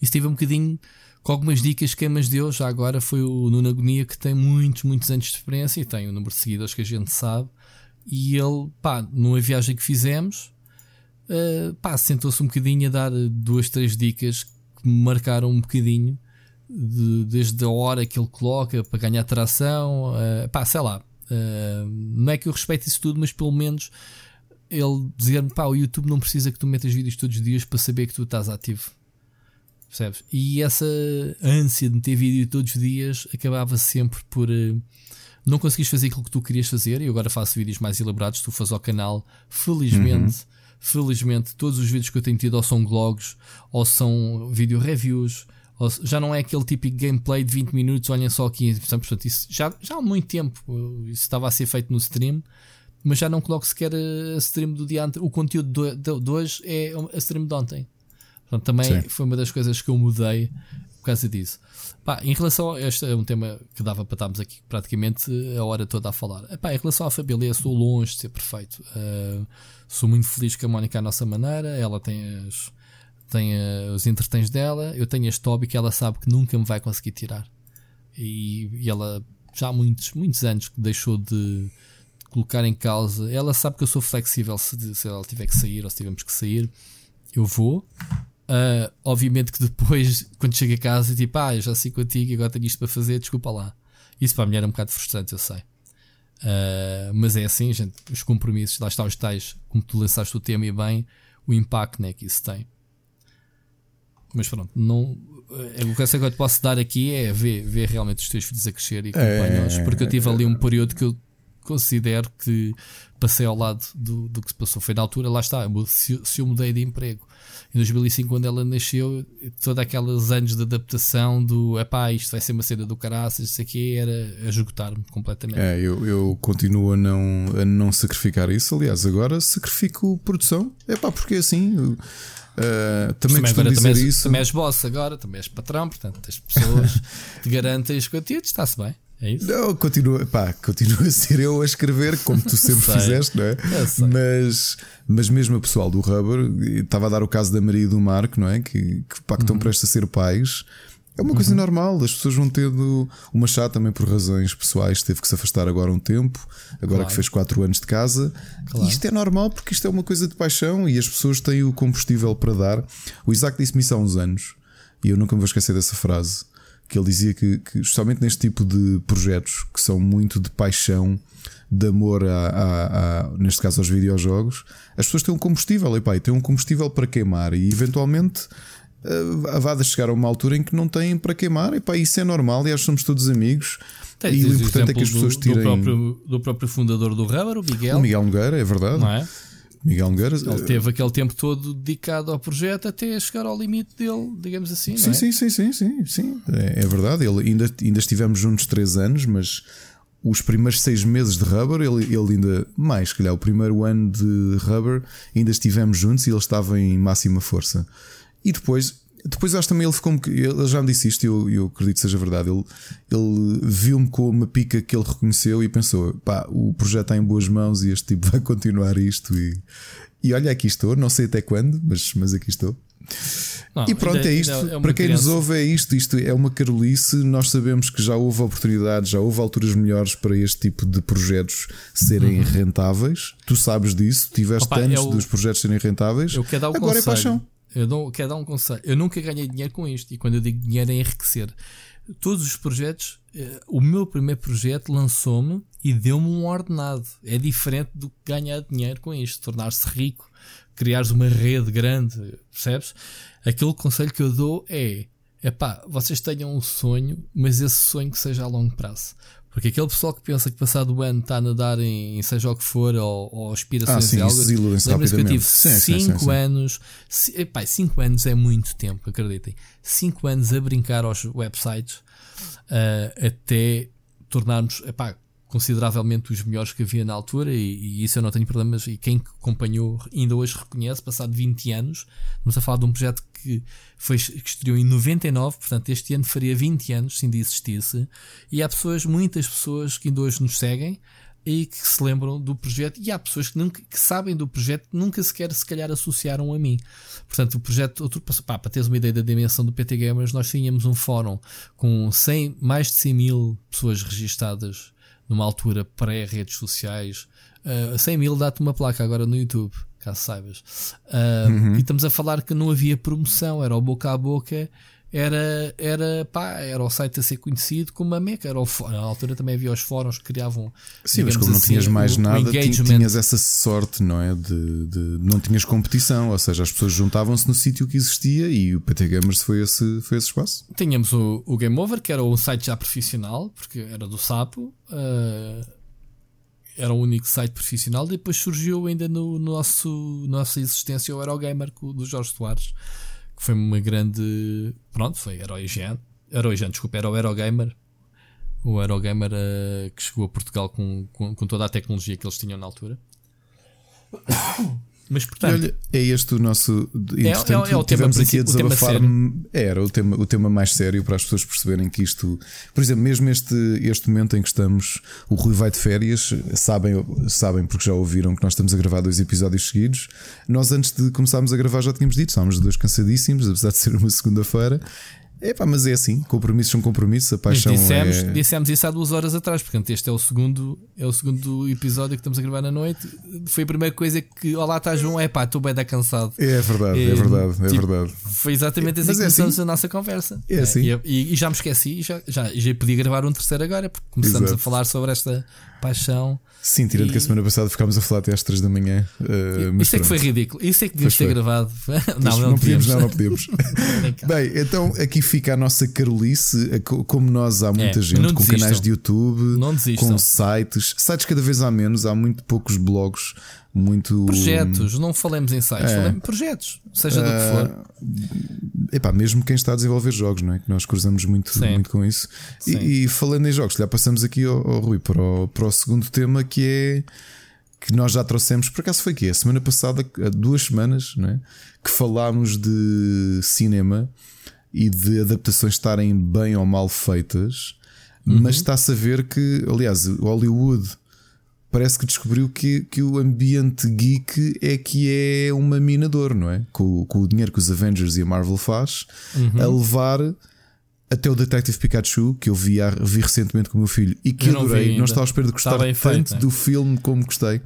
S3: Isso teve um bocadinho com algumas dicas que mas deu. Já agora foi o Nuno Agonia que tem muitos, muitos anos de experiência e tem o número de seguidores que a gente sabe. E ele, pá, numa viagem que fizemos, uh, pá, sentou-se um bocadinho a dar duas, três dicas que me marcaram um bocadinho. De, desde a hora que ele coloca para ganhar tração, uh, pá, sei lá. Uh, não é que eu respeite isso tudo, mas pelo menos ele dizer-me: pá, o YouTube não precisa que tu metas vídeos todos os dias para saber que tu estás ativo. Percebes? E essa ânsia de meter vídeo todos os dias acabava sempre por uh, não conseguires fazer aquilo que tu querias fazer. E agora faço vídeos mais elaborados, tu fazes ao canal. Felizmente, uhum. felizmente, todos os vídeos que eu tenho tido ou são blogs ou são vídeo reviews. Ou, já não é aquele típico gameplay de 20 minutos, olhem só aqui. Portanto, isso já, já há muito tempo isso estava a ser feito no stream mas já não coloco sequer a stream do dia anterior. O conteúdo de, hoje é a stream de ontem. Portanto, também Sim. foi uma das coisas que eu mudei por causa disso. Pá, em relação a este é um tema que dava para estarmos aqui praticamente a hora toda a falar. Epá, em relação à família, estou longe de ser perfeito. Uh, sou muito feliz com a Mónica à nossa maneira. Ela tem, as, tem uh, os entretens dela. Eu tenho este hobby que ela sabe que nunca me vai conseguir tirar. E, e ela já há muitos, muitos anos que deixou de, de, colocar em causa. Ela sabe que eu sou flexível se, se ela tiver que sair ou se tivermos que sair. Eu vou, Uh, obviamente que depois, quando chego a casa, tipo, ah, eu já sei contigo, agora tenho isto para fazer, desculpa lá. Isso para a mulher é um bocado frustrante, eu sei. Uh, mas é assim, gente, os compromissos, lá está os tais, como tu lançaste o tema e bem, o impacto né, que isso tem. Mas pronto, não, é, o que eu te posso dar aqui é ver, ver realmente os teus filhos a crescer e acompanhá-los, é, porque eu tive ali um período que eu considero que passei ao lado do, do que se passou. Foi na altura, lá está, se, se eu mudei de emprego em 2005, quando ela nasceu, todos aqueles anos de adaptação do epá, isto vai ser uma cena do caraças, isso aqui era a esgotar-me completamente.
S2: É, eu, eu continuo a não, a não sacrificar isso. Aliás, agora sacrifico produção, é pá, porque assim. Uh, também, também agora
S3: também és,
S2: isso.
S3: também és boss agora, também és patrão, portanto, tens pessoas que garantem os conteúdos, está-se bem. É isso?
S2: Não, continua, pá, continua a ser eu a escrever, como tu sempre fizeste, não é? Mas, mas mesmo a pessoal do Rubber, estava a dar o caso da Maria e do Marco, não é? Que, que, pá, que estão uhum. prestes a ser pais. É uma coisa uhum. normal, as pessoas vão tendo. uma chá também por razões pessoais, teve que se afastar agora um tempo, agora claro. que fez 4 anos de casa. Claro. Isto é normal porque isto é uma coisa de paixão e as pessoas têm o combustível para dar. O Isaac disse-me isso há uns anos e eu nunca me vou esquecer dessa frase que ele dizia que, que justamente neste tipo de projetos que são muito de paixão, de amor a, a, a, neste caso aos videojogos, as pessoas têm um combustível, e pá, têm um combustível para queimar e eventualmente uh, vá chegar a uma altura em que não têm para queimar, e pá, isso é normal, e acho que somos todos amigos.
S3: Tem, e o importante é que as pessoas tirem. Do próprio, do próprio fundador do Rubber, o Miguel.
S2: O Miguel Nogueira, é verdade.
S3: Não é?
S2: Miguel Nogueira.
S3: Ele teve aquele tempo todo dedicado ao projeto até chegar ao limite dele, digamos assim.
S2: Sim,
S3: é?
S2: sim, sim, sim, sim, sim. É, é, verdade. Ele ainda, ainda estivemos juntos três anos, mas os primeiros seis meses de Rubber, ele, ele ainda mais, calhar, o primeiro ano de Rubber, ainda estivemos juntos e ele estava em máxima força. E depois depois acho também ele ficou Ele já me disse isto e eu, eu acredito que seja verdade. Ele, ele viu-me com uma pica que ele reconheceu e pensou: pá, o projeto está em boas mãos e este tipo vai continuar isto. E, e olha, aqui estou, não sei até quando, mas, mas aqui estou. Não, e pronto, é, é isto. É Para quem criança. nos ouve, é isto. Isto é uma carolice. Nós sabemos que já houve oportunidades, já houve alturas melhores para este tipo de projetos serem uhum. rentáveis. Tu sabes disso, tiveste Opa, anos eu, dos projetos serem rentáveis.
S3: Agora é conselho. é paixão. Eu quero dar um conselho. Eu nunca ganhei dinheiro com isto. E quando eu digo dinheiro é enriquecer. Todos os projetos, eh, o meu primeiro projeto lançou-me e deu-me um ordenado. É diferente do que ganhar dinheiro com isto, tornar-se rico, criares uma rede grande, percebes? Aquele conselho que eu dou é: é pá, vocês tenham um sonho, mas esse sonho que seja a longo prazo. Porque aquele pessoal que pensa que passado o ano está a nadar em, seja o que for, ou, ou aspirações ah, sim,
S2: algo. Lembra-se
S3: que eu tive 5 anos. 5 anos é muito tempo, acreditem. 5 anos a brincar aos websites uh, até tornarmos. Epá, consideravelmente os melhores que havia na altura, e, e, isso eu não tenho problemas. E quem acompanhou ainda hoje reconhece, passado 20 anos, estamos a falar de um projeto que, foi, que estreou em 99, portanto, este ano faria 20 anos se ainda existisse. E há pessoas, muitas pessoas que ainda hoje nos seguem e que se lembram do projeto, e há pessoas que, nunca, que sabem do projeto nunca sequer se calhar associaram a mim. Portanto, o projeto, pá, para teres uma ideia da dimensão do PT Gamers, nós tínhamos um fórum com 100, mais de 100 mil pessoas registadas numa altura pré-redes sociais. Uh, 100 mil dá-te uma placa agora no YouTube, caso saibas. Uh, uhum. E estamos a falar que não havia promoção, era o boca a boca era, era, pá, era o site a ser conhecido como a Meca. Era o, na altura também havia os fóruns que criavam.
S2: Sim, mas como não assim, tinhas mais o, nada, o tinhas essa sorte, não é? De, de, não tinhas competição, ou seja, as pessoas juntavam-se no sítio que existia e o PT Gamers foi esse, foi esse espaço.
S3: Tínhamos o, o Game Over, que era um site já profissional, porque era do Sapo. Uh, era o único site profissional. Depois surgiu ainda no, no nosso nossa existência o Eurogamer do Jorge Soares que foi uma grande. Pronto, foi Heroigen. Heroigen, desculpa, era o Eurogamer. O Eurogamer uh, que chegou a Portugal com, com, com, toda a tecnologia que eles tinham na altura. Mas portanto. Olha,
S2: é este o nosso. É, é, é, é o tema aqui a desabafar. Era o tema, o tema mais sério para as pessoas perceberem que isto. Por exemplo, mesmo este, este momento em que estamos, o Rui vai de férias, sabem, sabem porque já ouviram que nós estamos a gravar dois episódios seguidos. Nós, antes de começarmos a gravar, já tínhamos dito, estávamos dois cansadíssimos, apesar de ser uma segunda-feira. É pá, mas é assim, compromissos são compromissos, a paixão
S3: dissemos,
S2: é...
S3: dissemos isso há duas horas atrás, portanto este é o segundo é o segundo episódio que estamos a gravar na noite. Foi a primeira coisa que, olá, está João, é pá, estou bem da cansado.
S2: É verdade, é, é verdade, é tipo, verdade.
S3: Foi exatamente assim que é começamos assim. a nossa conversa.
S2: É assim.
S3: É, e, e, já me esqueci, já, já, já podia gravar um terceiro agora, porque começamos Exato. a falar sobre esta paixão.
S2: Sim, tirando e... que a semana passada ficámos a falar até às 3 da manhã.
S3: Uh, isso é que foi ridículo. Isso é que devíamos ter gravado.
S2: não, não, não podíamos. Não, não podíamos. Bem, então aqui fica a nossa carolice. Como nós, há muita é, gente com canais de YouTube, com sites. Sites cada vez há menos, há muito poucos blogs muito.
S3: Projetos, não falemos em sites, é. falemos projetos, seja do que for.
S2: Ah, epá, mesmo quem está a desenvolver jogos, não é? Que nós cruzamos muito, muito com isso. E, e, falando em jogos, já passamos aqui ao, ao Rui para o, para o segundo tema que é que nós já trouxemos, por acaso foi que a semana passada, há duas semanas, não é? que falámos de cinema e de adaptações estarem bem ou mal feitas, uhum. mas está-se a ver que, aliás, Hollywood parece que descobriu que, que o ambiente geek é que é uma minador, não é? Com, com o dinheiro que os Avengers e a Marvel faz, uhum. a levar até o Detective Pikachu, que eu vi, vi recentemente com o meu filho e que eu adorei, não, não estava à espera de gostar tanto feito, né? do filme como gostei.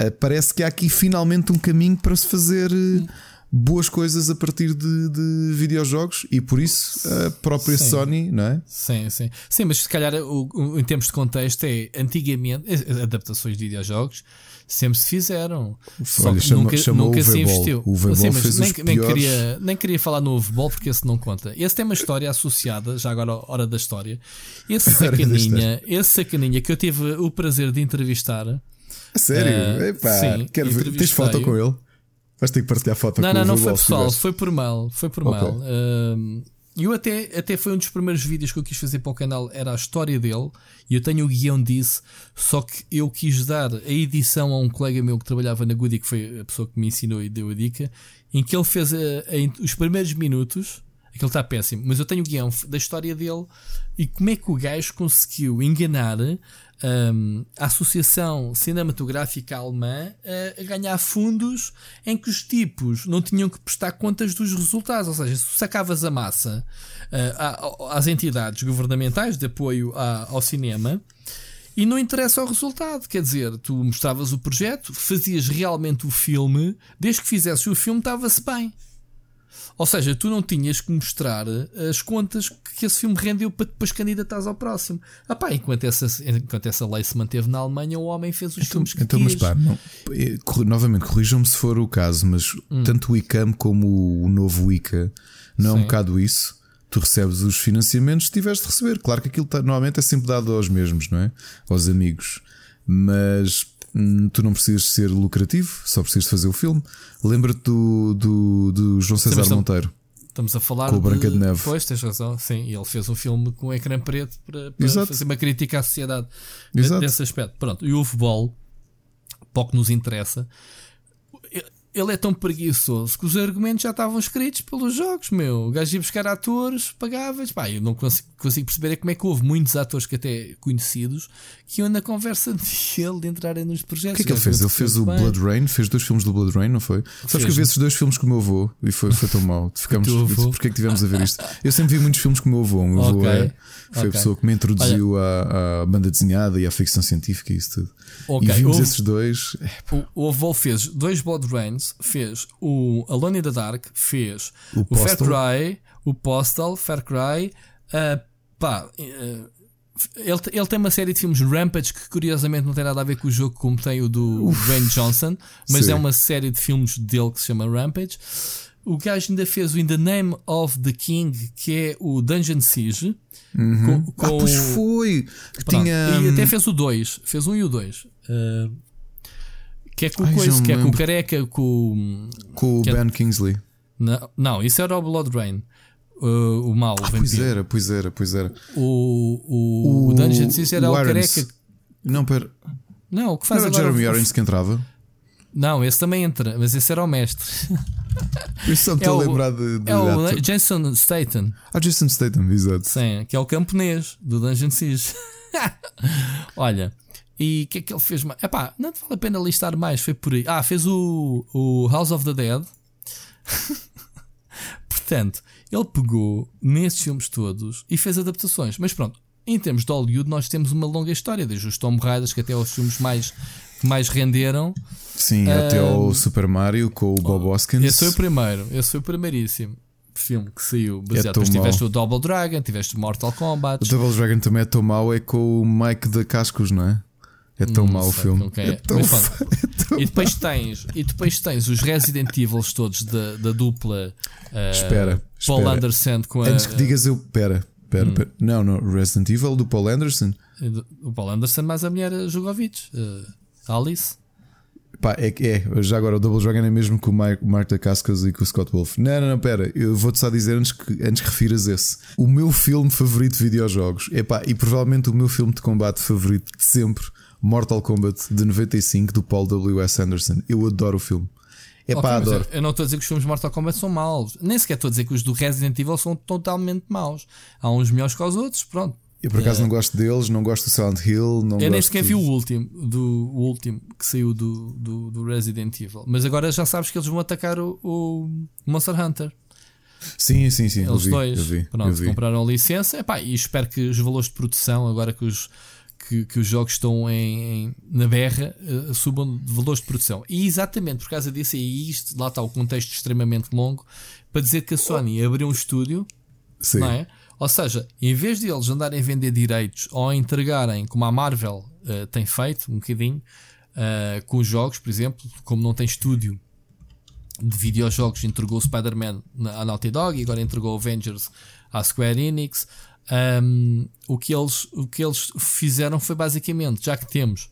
S2: Uh, parece que há aqui finalmente um caminho para se fazer. Uh, boas coisas a partir de, de videojogos e por isso a própria sim. Sony, não é?
S3: Sim, sim. Sim, mas se calhar o, o, em termos de contexto é antigamente adaptações de videojogos sempre se fizeram. Só Olha, que chama, nunca, nunca se investiu.
S2: O Sim, mas
S3: nem, nem, queria, nem queria falar no Overball porque esse não conta. Esse tem uma história associada, já agora hora da história. Esse sacaninha, esse sacaninha que eu tive o prazer de entrevistar.
S2: sério? Uh, Epá, sim, quero ver. Tens foto com ele? Vais ter que partilhar foto
S3: não, Não, não, não foi pessoal, foi por mal. Foi por okay. mal. Uh, eu até, até foi um dos primeiros vídeos que eu quis fazer para o canal, era a história dele, e eu tenho o guião disso, só que eu quis dar a edição a um colega meu que trabalhava na Goody, que foi a pessoa que me ensinou e deu a dica, em que ele fez a, a, os primeiros minutos, aquilo está péssimo, mas eu tenho o guião da história dele e como é que o gajo conseguiu enganar um, a Associação Cinematográfica Alemã a, a, ganhar fundos em que os tipos não tinham que prestar contas dos resultados, ou seja, se sacavas a massa uh, às entidades governamentais de apoio ao cinema. E não interessa o resultado, quer dizer, tu mostravas o projeto, fazias realmente o filme, desde que fizesses o filme, estava-se bem. Ou seja, tu não tinhas que mostrar eh, as contas que esse filme rendeu para depois candidatares ao próximo. Ah pá, enquanto, essa, enquanto essa lei se manteve na Alemanha, o homem fez os então, filmes que
S2: então,
S3: quis.
S2: Mas pá, não, eh, novamente, corrijam-me se for o caso, mas hum. tanto o ICAM como o novo ICA não Sim. é um bocado isso? Tu recebes os financiamentos que tiveres de receber. Claro que aquilo tá, normalmente é sempre dado aos mesmos, não é? Aos amigos. Mas tu não precisas ser lucrativo, só precisas fazer o filme. Lembra-te do, do, do, João César Monteiro.
S3: Estamos a falar
S2: Com o Branca de Neve.
S3: Pois, tens razão. Sim, e ele fez um filme com um ecrã preto para, para fazer uma crítica à sociedade Exato. desse aspecto. Pronto, e o futebol, pouco nos interessa, ele é tão preguiçoso que os argumentos já estavam escritos pelos jogos, meu. O gajo ia buscar atores, pagavas. Pá, eu não consigo, consigo, perceber é como é que houve muitos atores que até conhecidos que iam na conversa dele de entrarem nos projetos.
S2: O que é que ele fez? Ele fez o bem. Blood Rain, fez dois filmes do Blood Rain, não foi? Fez. Sabes que eu vi esses dois filmes com o meu avô e foi, foi tão mal. Ficamos, porque é que tivemos a ver isto? Eu sempre vi muitos filmes com o meu avô. O meu avô okay. é, foi okay. a pessoa que me introduziu à, banda desenhada e à ficção científica e isso tudo. Okay. E vimos esses dois.
S3: O, o avô fez dois Blood Rains, fez o Alone in the Dark, fez o, o Far Cry, o Postal, Far Cry, uh, pá. Uh, ele, ele tem uma série de filmes Rampage que curiosamente não tem nada a ver com o jogo como tem o do Dwayne Johnson, mas Sim. é uma série de filmes dele que se chama Rampage. O gajo ainda fez o In the Name of the King, que é o Dungeon Siege.
S2: Uhum. Com, com ah, pois foi!
S3: Tinha... E até fez o 2, fez um e o 2. Uh, que é com o que é com o careca, com,
S2: com o Ben é... Kingsley.
S3: Não, não, isso era o Blood Rain. Uh, o mal,
S2: ah, Pois era, pois era, pois era.
S3: O, o, o, o Dungeon Siege era o, o careca.
S2: Não, pera.
S3: Não, o que faz
S2: não era Jeremy Irons que entrava?
S3: Não, esse também entra, mas esse era o mestre.
S2: Eu só me estou é a lembrar de, de.
S3: É o Jason Statham.
S2: Ah, Jason Statham, exato.
S3: Sim, que é o camponês do Dungeon Siege. Olha, e o que é que ele fez mais? Epá, não vale a pena listar mais, foi por aí. Ah, fez o, o House of the Dead. Portanto, ele pegou nesses filmes todos e fez adaptações. Mas pronto, em termos de Hollywood, nós temos uma longa história, desde os Tomb Raiders, que até os filmes mais, que mais renderam.
S2: Sim, um, até o Super Mario com o Bob Hoskins.
S3: Esse foi o primeiro, esse foi o primeiríssimo filme que saiu baseado. É Depois tiveste o Double Dragon, tiveste o Mortal Kombat.
S2: O Double Dragon também é tão mau, é com o Mike da Cascos, não é? É tão hum, mau o filme. É. é tão, Mas,
S3: é tão e depois tens E depois tens os Resident Evil todos da, da dupla uh,
S2: espera,
S3: Paul
S2: espera.
S3: Anderson com
S2: Antes a, que digas eu. Pera, pera, hum. pera. Não, não. Resident Evil do Paul Anderson.
S3: O Paul Anderson mais a mulher Jugovic, uh, Alice.
S2: Pá, é, é, já agora o Double Dragon é mesmo com o Mark, Mark Dacascos e com o Scott Wolf. Não, não, não, pera, eu vou-te só dizer antes que, antes que refiras esse. O meu filme favorito de videojogos, é pá, e provavelmente o meu filme de combate favorito de sempre Mortal Kombat de 95 do Paul W.S. Anderson. Eu adoro o filme. É okay, pá, adoro.
S3: Eu não estou a dizer que os filmes de Mortal Kombat são maus. Nem sequer estou a dizer que os do Resident Evil são totalmente maus. Há uns melhores que os outros, pronto.
S2: Eu por acaso é. não gosto deles, não gosto do Silent Hill. Não eu
S3: nem sequer vi o último, do, o último que saiu do, do, do, Resident Evil. Mas agora já sabes que eles vão atacar o, o Monster Hunter.
S2: Sim, sim, sim.
S3: Eles
S2: vi,
S3: dois
S2: vi,
S3: pronto, compraram a licença Epá, e espero que os valores de produção, agora que os que, que os jogos estão em, na berra uh, subam de valores de produção. E exatamente por causa disso, e isto, lá está o contexto extremamente longo, para dizer que a Sony abriu um estúdio, Sim. não é? Ou seja, em vez de eles andarem a vender direitos ou a entregarem, como a Marvel uh, tem feito um bocadinho, uh, com os jogos, por exemplo, como não tem estúdio de videojogos, entregou o Spider-Man à Naughty Dog e agora entregou o Avengers à Square Enix. Um, o, que eles, o que eles fizeram foi basicamente, já que temos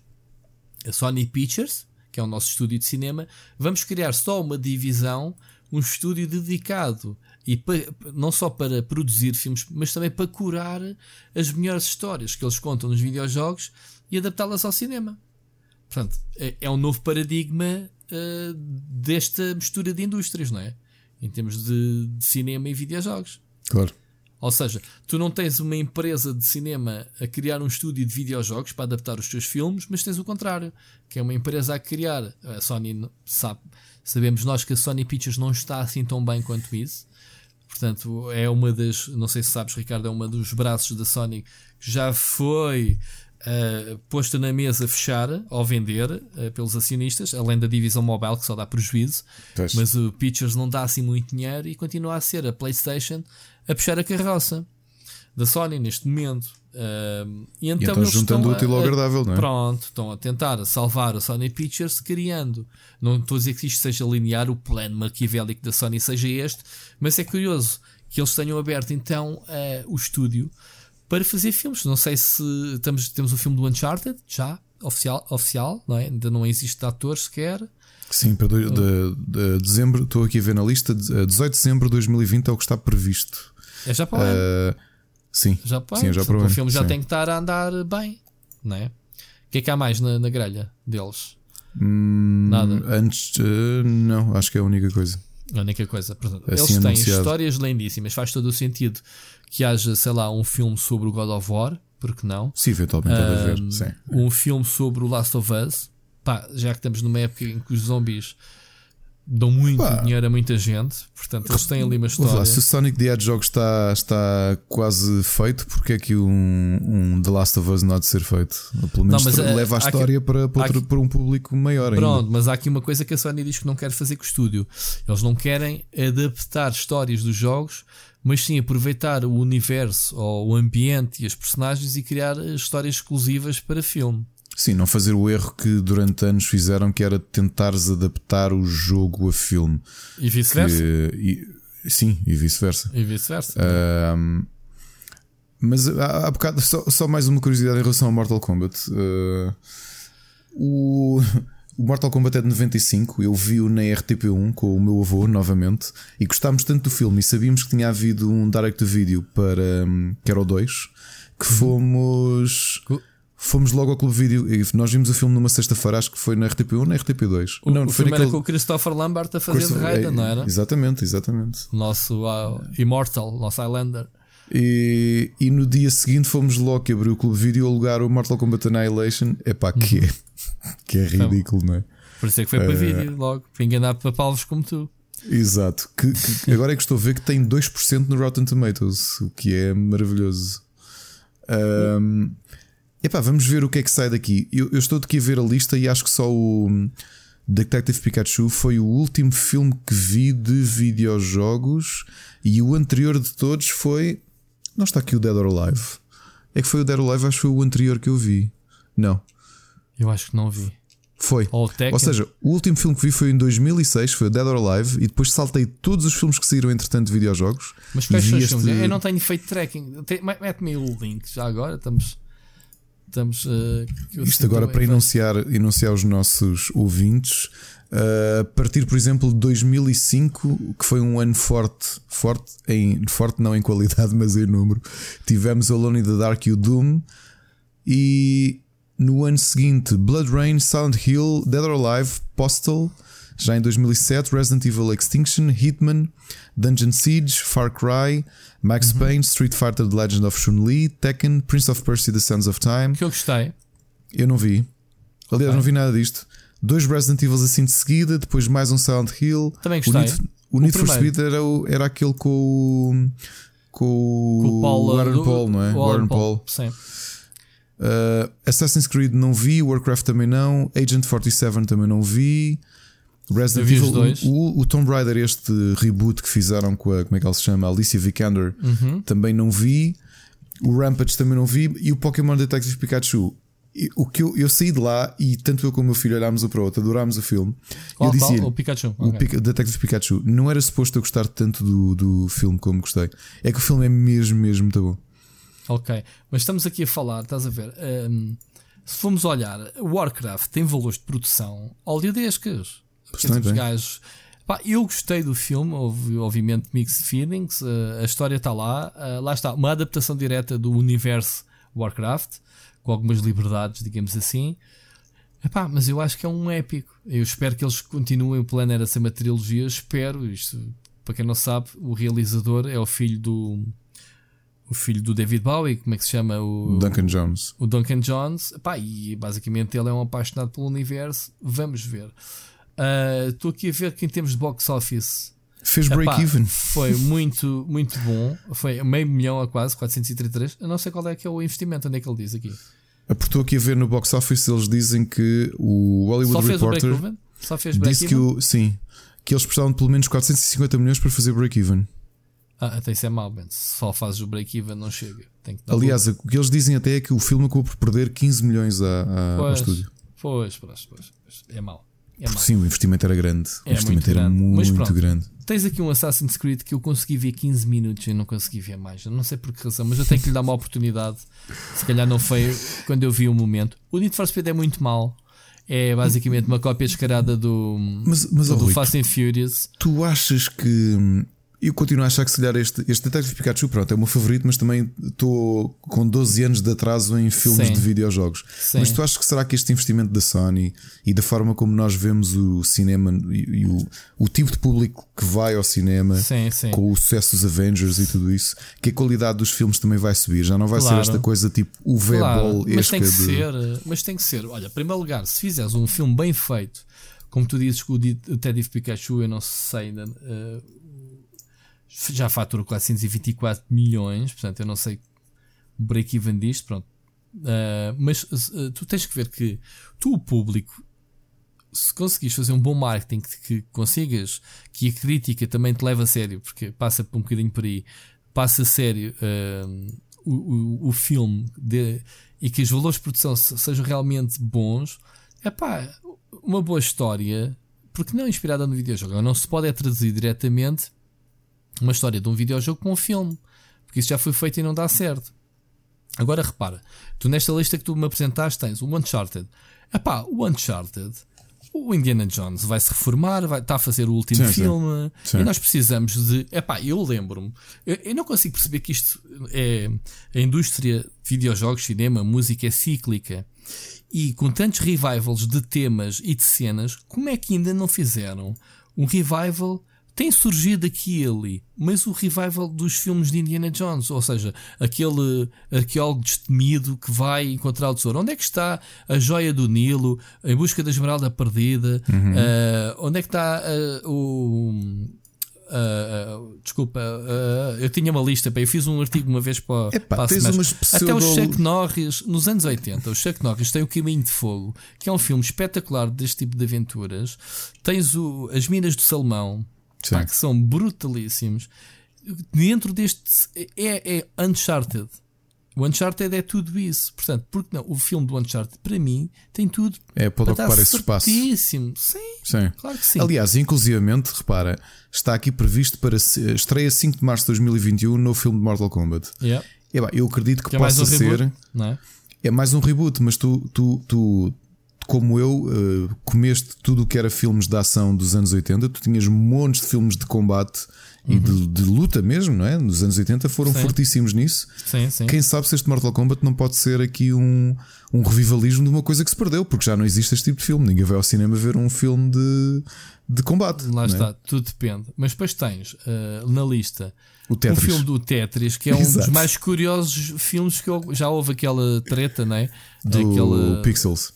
S3: a Sony Pictures, que é o nosso estúdio de cinema, vamos criar só uma divisão, um estúdio dedicado e não só para produzir filmes, mas também para curar as melhores histórias que eles contam nos videojogos e adaptá-las ao cinema. Portanto, é, é um novo paradigma uh, desta mistura de indústrias, não é? Em termos de, de cinema e videojogos.
S2: Claro.
S3: Ou seja, tu não tens uma empresa de cinema a criar um estúdio de videojogos para adaptar os teus filmes, mas tens o contrário, que é uma empresa a criar. A Sony sabe, sabemos nós que a Sony Pictures não está assim tão bem quanto isso. Portanto, é uma das, não sei se sabes, Ricardo, é uma dos braços da Sony que já foi uh, posta na mesa fechar ou vender uh, pelos acionistas, além da divisão mobile que só dá prejuízo. Pois. Mas o Pictures não dá assim muito dinheiro e continua a ser a PlayStation a puxar a carroça da Sony neste momento. Uh, e então, e então
S2: juntando o útil ao agradável, não é?
S3: Pronto, estão a tentar salvar a Sony Pictures criando. Não estou a dizer que isto seja linear, o plano maquiavélico da Sony seja este, mas é curioso que eles tenham aberto então uh, o estúdio para fazer filmes. Não sei se estamos, temos o filme do Uncharted, já, oficial, oficial não é? ainda não existe ator sequer.
S2: Sim, para do, de, de dezembro, estou aqui a ver na lista, 18 de dezembro de 2020 é o que está previsto.
S3: É já para.
S2: Uh, sim,
S3: já para
S2: sim, é já para o,
S3: filme já
S2: sim.
S3: tem que estar a andar bem, não é? O que é que há mais na, na grelha deles?
S2: Hum,
S3: Nada.
S2: Antes, uh, não, acho que é a única coisa.
S3: A única coisa. Portanto,
S2: Assim
S3: eles têm
S2: anunciado.
S3: histórias lindíssimas. Faz todo o sentido que haja, sei lá, um filme sobre o God of War, porque não?
S2: Sim, eventualmente
S3: Um,
S2: haver. Sim.
S3: Um filme sobre o Last of Us. Pá, já que estamos numa época em que os zombies dão muito
S2: Pá.
S3: dinheiro a muita gente, portanto, eles têm ali uma
S2: Ouve lá,
S3: história.
S2: se o Sonic the Hedgehog está, está quase feito, porque é que um, um The Last of Us não há de ser feito? Pelo menos
S3: Não, mas, eh,
S2: leva a história para, para, outro- para um público maior ainda.
S3: Pronto, mas há aqui uma coisa que a Sony diz que não quer fazer com o estúdio. Eles não querem adaptar histórias dos jogos, mas sim aproveitar o universo ou o ambiente e as personagens e criar histórias exclusivas para filme.
S2: Sim, não fazer o erro que durante anos fizeram, que era tentares adaptar o jogo a filme.
S3: E vice-versa.
S2: Sim, e vice-versa.
S3: E vice-versa.
S2: Mas há, há bocado, só, só mais uma curiosidade em relação ao Mortal Kombat. Ah, o, o Mortal Kombat é de 95. Eu vi-o na RTP1 com o meu avô novamente e gostámos tanto do filme e sabíamos que tinha havido um direct video para hum, que era o 2 que fomos. Fomos logo ao Clube Vídeo e nós vimos o filme numa sexta-feira, acho que foi na RTP1 ou na RTP2.
S3: O, o
S2: foi
S3: filme era
S2: naquele-
S3: com o Christopher Lambert a fazer de
S2: Coisa-
S3: Raiden,
S2: é,
S3: não era?
S2: Exatamente, exatamente.
S3: O Nosso ah, Immortal, nosso Highlander.
S2: E, e no dia seguinte fomos logo que abriu o Clube Vídeo a alugar o Mortal Kombat Annihilation. É pá, que é, que é ridículo, não é?
S3: Por isso é que foi para
S2: Eh,
S3: vídeo logo, para enganar para palvos como tu.
S2: Exato. Que, que agora é que estou a ver que tem 2% no Rotten Tomatoes, o que é maravilhoso. Ahm, epá, vamos ver o que é que sai daqui. Eu, eu estou aqui a ver a lista e acho que só o Detective Pikachu foi o último filme que vi de videojogos e o anterior de todos foi. Não está aqui o Dead or Alive. É que foi o Dead or Alive, acho que foi o anterior que eu vi. Não,
S3: Eu acho que não vi.
S2: foi.
S3: Ou.
S2: Ou seja, o último filme que vi foi em 2006, foi o Dead or Alive, e depois saltei todos os filmes que saíram entretanto de videojogos.
S3: Mas quais são os filmes? Eu não tenho feito tracking. Tem- Mete-me o link já agora. Estamos. Estamos. eh, eu
S2: Isto agora para enunciar, enunciar os nossos ouvintes, uh, a partir, por exemplo, de 2005, que foi um ano forte, forte, em, forte não em qualidade, mas em número, tivemos Alone in the Dark e o Doom, e no ano seguinte, Blood Rain, Silent Hill, Dead or Alive, Postal, já em 2007, Resident Evil Extinction, Hitman, Dungeon Siege, Far Cry, Max
S3: Uhum.
S2: Payne, Street Fighter The Legend of Chun-Li, Tekken, Prince of Persia The Sands of Time.
S3: Que eu gostei.
S2: Eu não vi. Aliás, não vi nada disto. Dois Resident Evil assim de seguida, depois mais um Silent Hill.
S3: Também
S2: O
S3: gostei.
S2: Need, o Need for
S3: primeiro.
S2: Speed era, o- era aquele com o. Com o,
S3: Com o Paul.
S2: Warren
S3: do-
S2: Paul, não é?
S3: o
S2: Warren Paul.
S3: Sim.
S2: Uh, Assassin's Creed não vi, Warcraft também não, Agent 47 também não vi. Resident Evil,
S3: dois.
S2: O, o Tomb Raider, este reboot que fizeram com a. Como é que ele se chama? Alicia Vikander,
S3: Uhum.
S2: também não vi. O Rampage também não vi. E o Pokémon Detective Pikachu. E O que eu, eu saí de lá e tanto eu como o meu filho olhámos um para o outro, adorámos o filme.
S3: Qual,
S2: eu
S3: qual?
S2: dizia
S3: O Pikachu.
S2: o
S3: Ok.
S2: Pica- Detective Pikachu não era suposto eu gostar tanto do, do filme como gostei. É que o filme é mesmo, mesmo muito bom.
S3: Ok, mas estamos aqui a falar, estás a ver? hum, se formos olhar, Warcraft tem valores de produção oleodescas. Os gajos- Pá, eu gostei do filme, houve obviamente mixed feelings, eh, a história está lá, eh, lá está, uma adaptação direta do universo Warcraft, com algumas liberdades, digamos assim. Epá, mas eu acho que é um épico. Eu espero que eles continuem. O plano era ser uma trilogia. Espero. Isto, para quem não sabe, o realizador é o filho do. O filho do David Bowie, como é que se chama? O
S2: Duncan Jones.
S3: o Duncan Jones, pá, e basicamente ele é um apaixonado pelo universo. Vamos ver. Ah, Estou aqui a ver que em termos de box office
S2: Fez break-even.
S3: foi muito, muito bom. Foi meio milhão a quase, 433. Eu não sei qual é que é o investimento, onde é que ele diz aqui.
S2: Aportou aqui a ver no box office, eles dizem que o
S3: Só
S2: Hollywood
S3: o
S2: Reporter
S3: break-even? Só fez
S2: disse que o. Sim. Que eles precisavam de pelo menos 450 milhões para fazer break-even.
S3: Ah, até isso é mau, Ben. Se só fazes o break-even, não chega.
S2: Aliás, o que eles dizem até é que o filme acabou por perder 15 milhões a, a- ao
S3: Pois.
S2: estúdio.
S3: Pois, pois, pois, pois. É mau. É
S2: sim, o investimento era grande.
S3: É
S2: o investimento
S3: muito
S2: era
S3: grande.
S2: Muito
S3: pronto.
S2: grande.
S3: Tens aqui um Assassin's Creed que eu consegui ver 15 minutos e não consegui ver mais. Eu não sei por que razão, mas eu tenho que lhe dar uma oportunidade. Se calhar não foi quando eu vi o momento. O Need for Speed é muito mau. é basicamente uma cópia descarada do,
S2: mas, mas,
S3: do
S2: Rui,
S3: Fast and Furious.
S2: Tu achas que eu continuo a achar que se calhar este, este Detective Pikachu pronto, é o meu favorito, mas também estou com 12 anos de atraso em filmes
S3: Sim.
S2: de videojogos.
S3: Sim.
S2: Mas tu achas que será que este investimento da Sony e da forma como nós vemos o cinema e, e o, o tipo de público que vai ao cinema
S3: Sim,
S2: com o sucesso dos Avengers e tudo isso, que a qualidade dos filmes também vai subir? Já não vai
S3: Claro.
S2: ser esta coisa tipo o
S3: Claro,
S2: V-Ball
S3: mas tem que
S2: de...
S3: ser, mas tem que ser. Olha, em primeiro lugar, se fizeres um filme bem feito, como tu dizes que o Detective Pikachu, eu não sei ainda, eh, já fatura 424 milhões, portanto eu não sei o break-even disto, pronto. Eh, mas eh, tu tens que ver que tu, o público, se conseguires fazer um bom marketing que, que consigas, que a crítica também te leva a sério, porque passa por um bocadinho por aí, passa a sério hum, o, o, o filme de- e que os valores de produção se- sejam realmente bons, é pá, uma boa história, porque não é inspirada no videojogo, não se pode é traduzir diretamente uma história de um videojogo para um filme, porque isso já foi feito e não dá certo. Agora repara, tu nesta lista que tu me apresentaste tens o Uncharted. Epá, o Uncharted, o Indiana Jones vai se reformar, vai, está a fazer o último
S2: sim.
S3: filme
S2: Sim.
S3: e nós precisamos de. Epá, eu lembro-me, eu, eu não consigo perceber que isto é. A indústria de videojogos, cinema, música é cíclica e com tantos revivals de temas e de cenas, como é que ainda não fizeram um revival? Tem surgido aqui e ali, mas o revival dos filmes de Indiana Jones, ou seja, aquele arqueólogo destemido que vai encontrar o tesouro. Onde é que está a joia do Nilo em busca da esmeralda perdida? Ah, onde é que está ah, o. ah, desculpa, eu tinha uma lista, pá, eu fiz um artigo uma vez para,
S2: Epá,
S3: para
S2: umas
S3: Até o
S2: pseudo-
S3: Chuck Norris, nos anos 80, o Chuck Norris tem o Caminho de Fogo, que é um filme espetacular deste tipo de aventuras. Tens o, as Minas do Salmão, pá, que são brutalíssimos. Dentro deste é, é Uncharted. O Uncharted é tudo isso. Portanto, porque não? O filme do Uncharted, para mim, tem tudo
S2: É, pode
S3: para
S2: ocupar esse espaço.
S3: Sim,
S2: Sim.
S3: claro que sim.
S2: Aliás, inclusivamente, repara, está aqui previsto para estreia 5 de março de 2021 no filme de Mortal Kombat.
S3: Yeah.
S2: Epá, eu acredito que,
S3: Que é
S2: possa
S3: um
S2: ser.
S3: reboot, é?
S2: É mais um reboot, mas tu, tu, tu como eu, eh, comeste tudo o que era filmes de ação dos anos 80. Tu tinhas montes de filmes de combate e de, de luta mesmo, não é? Nos anos 80 foram
S3: Sim.
S2: fortíssimos nisso.
S3: Sim, sim.
S2: Quem sabe se este Mortal Kombat não pode ser aqui um, um revivalismo de uma coisa que se perdeu, porque já não existe este tipo de filme. Ninguém vai ao cinema ver um filme de, de combate.
S3: Lá
S2: é?
S3: está, tudo depende. Mas depois tens ah, na lista
S2: O Tetris.
S3: um filme do Tetris que é um dos
S2: Exato.
S3: mais curiosos filmes que eu, já houve aquela treta, não é?
S2: do
S3: Aquela-
S2: Pixels.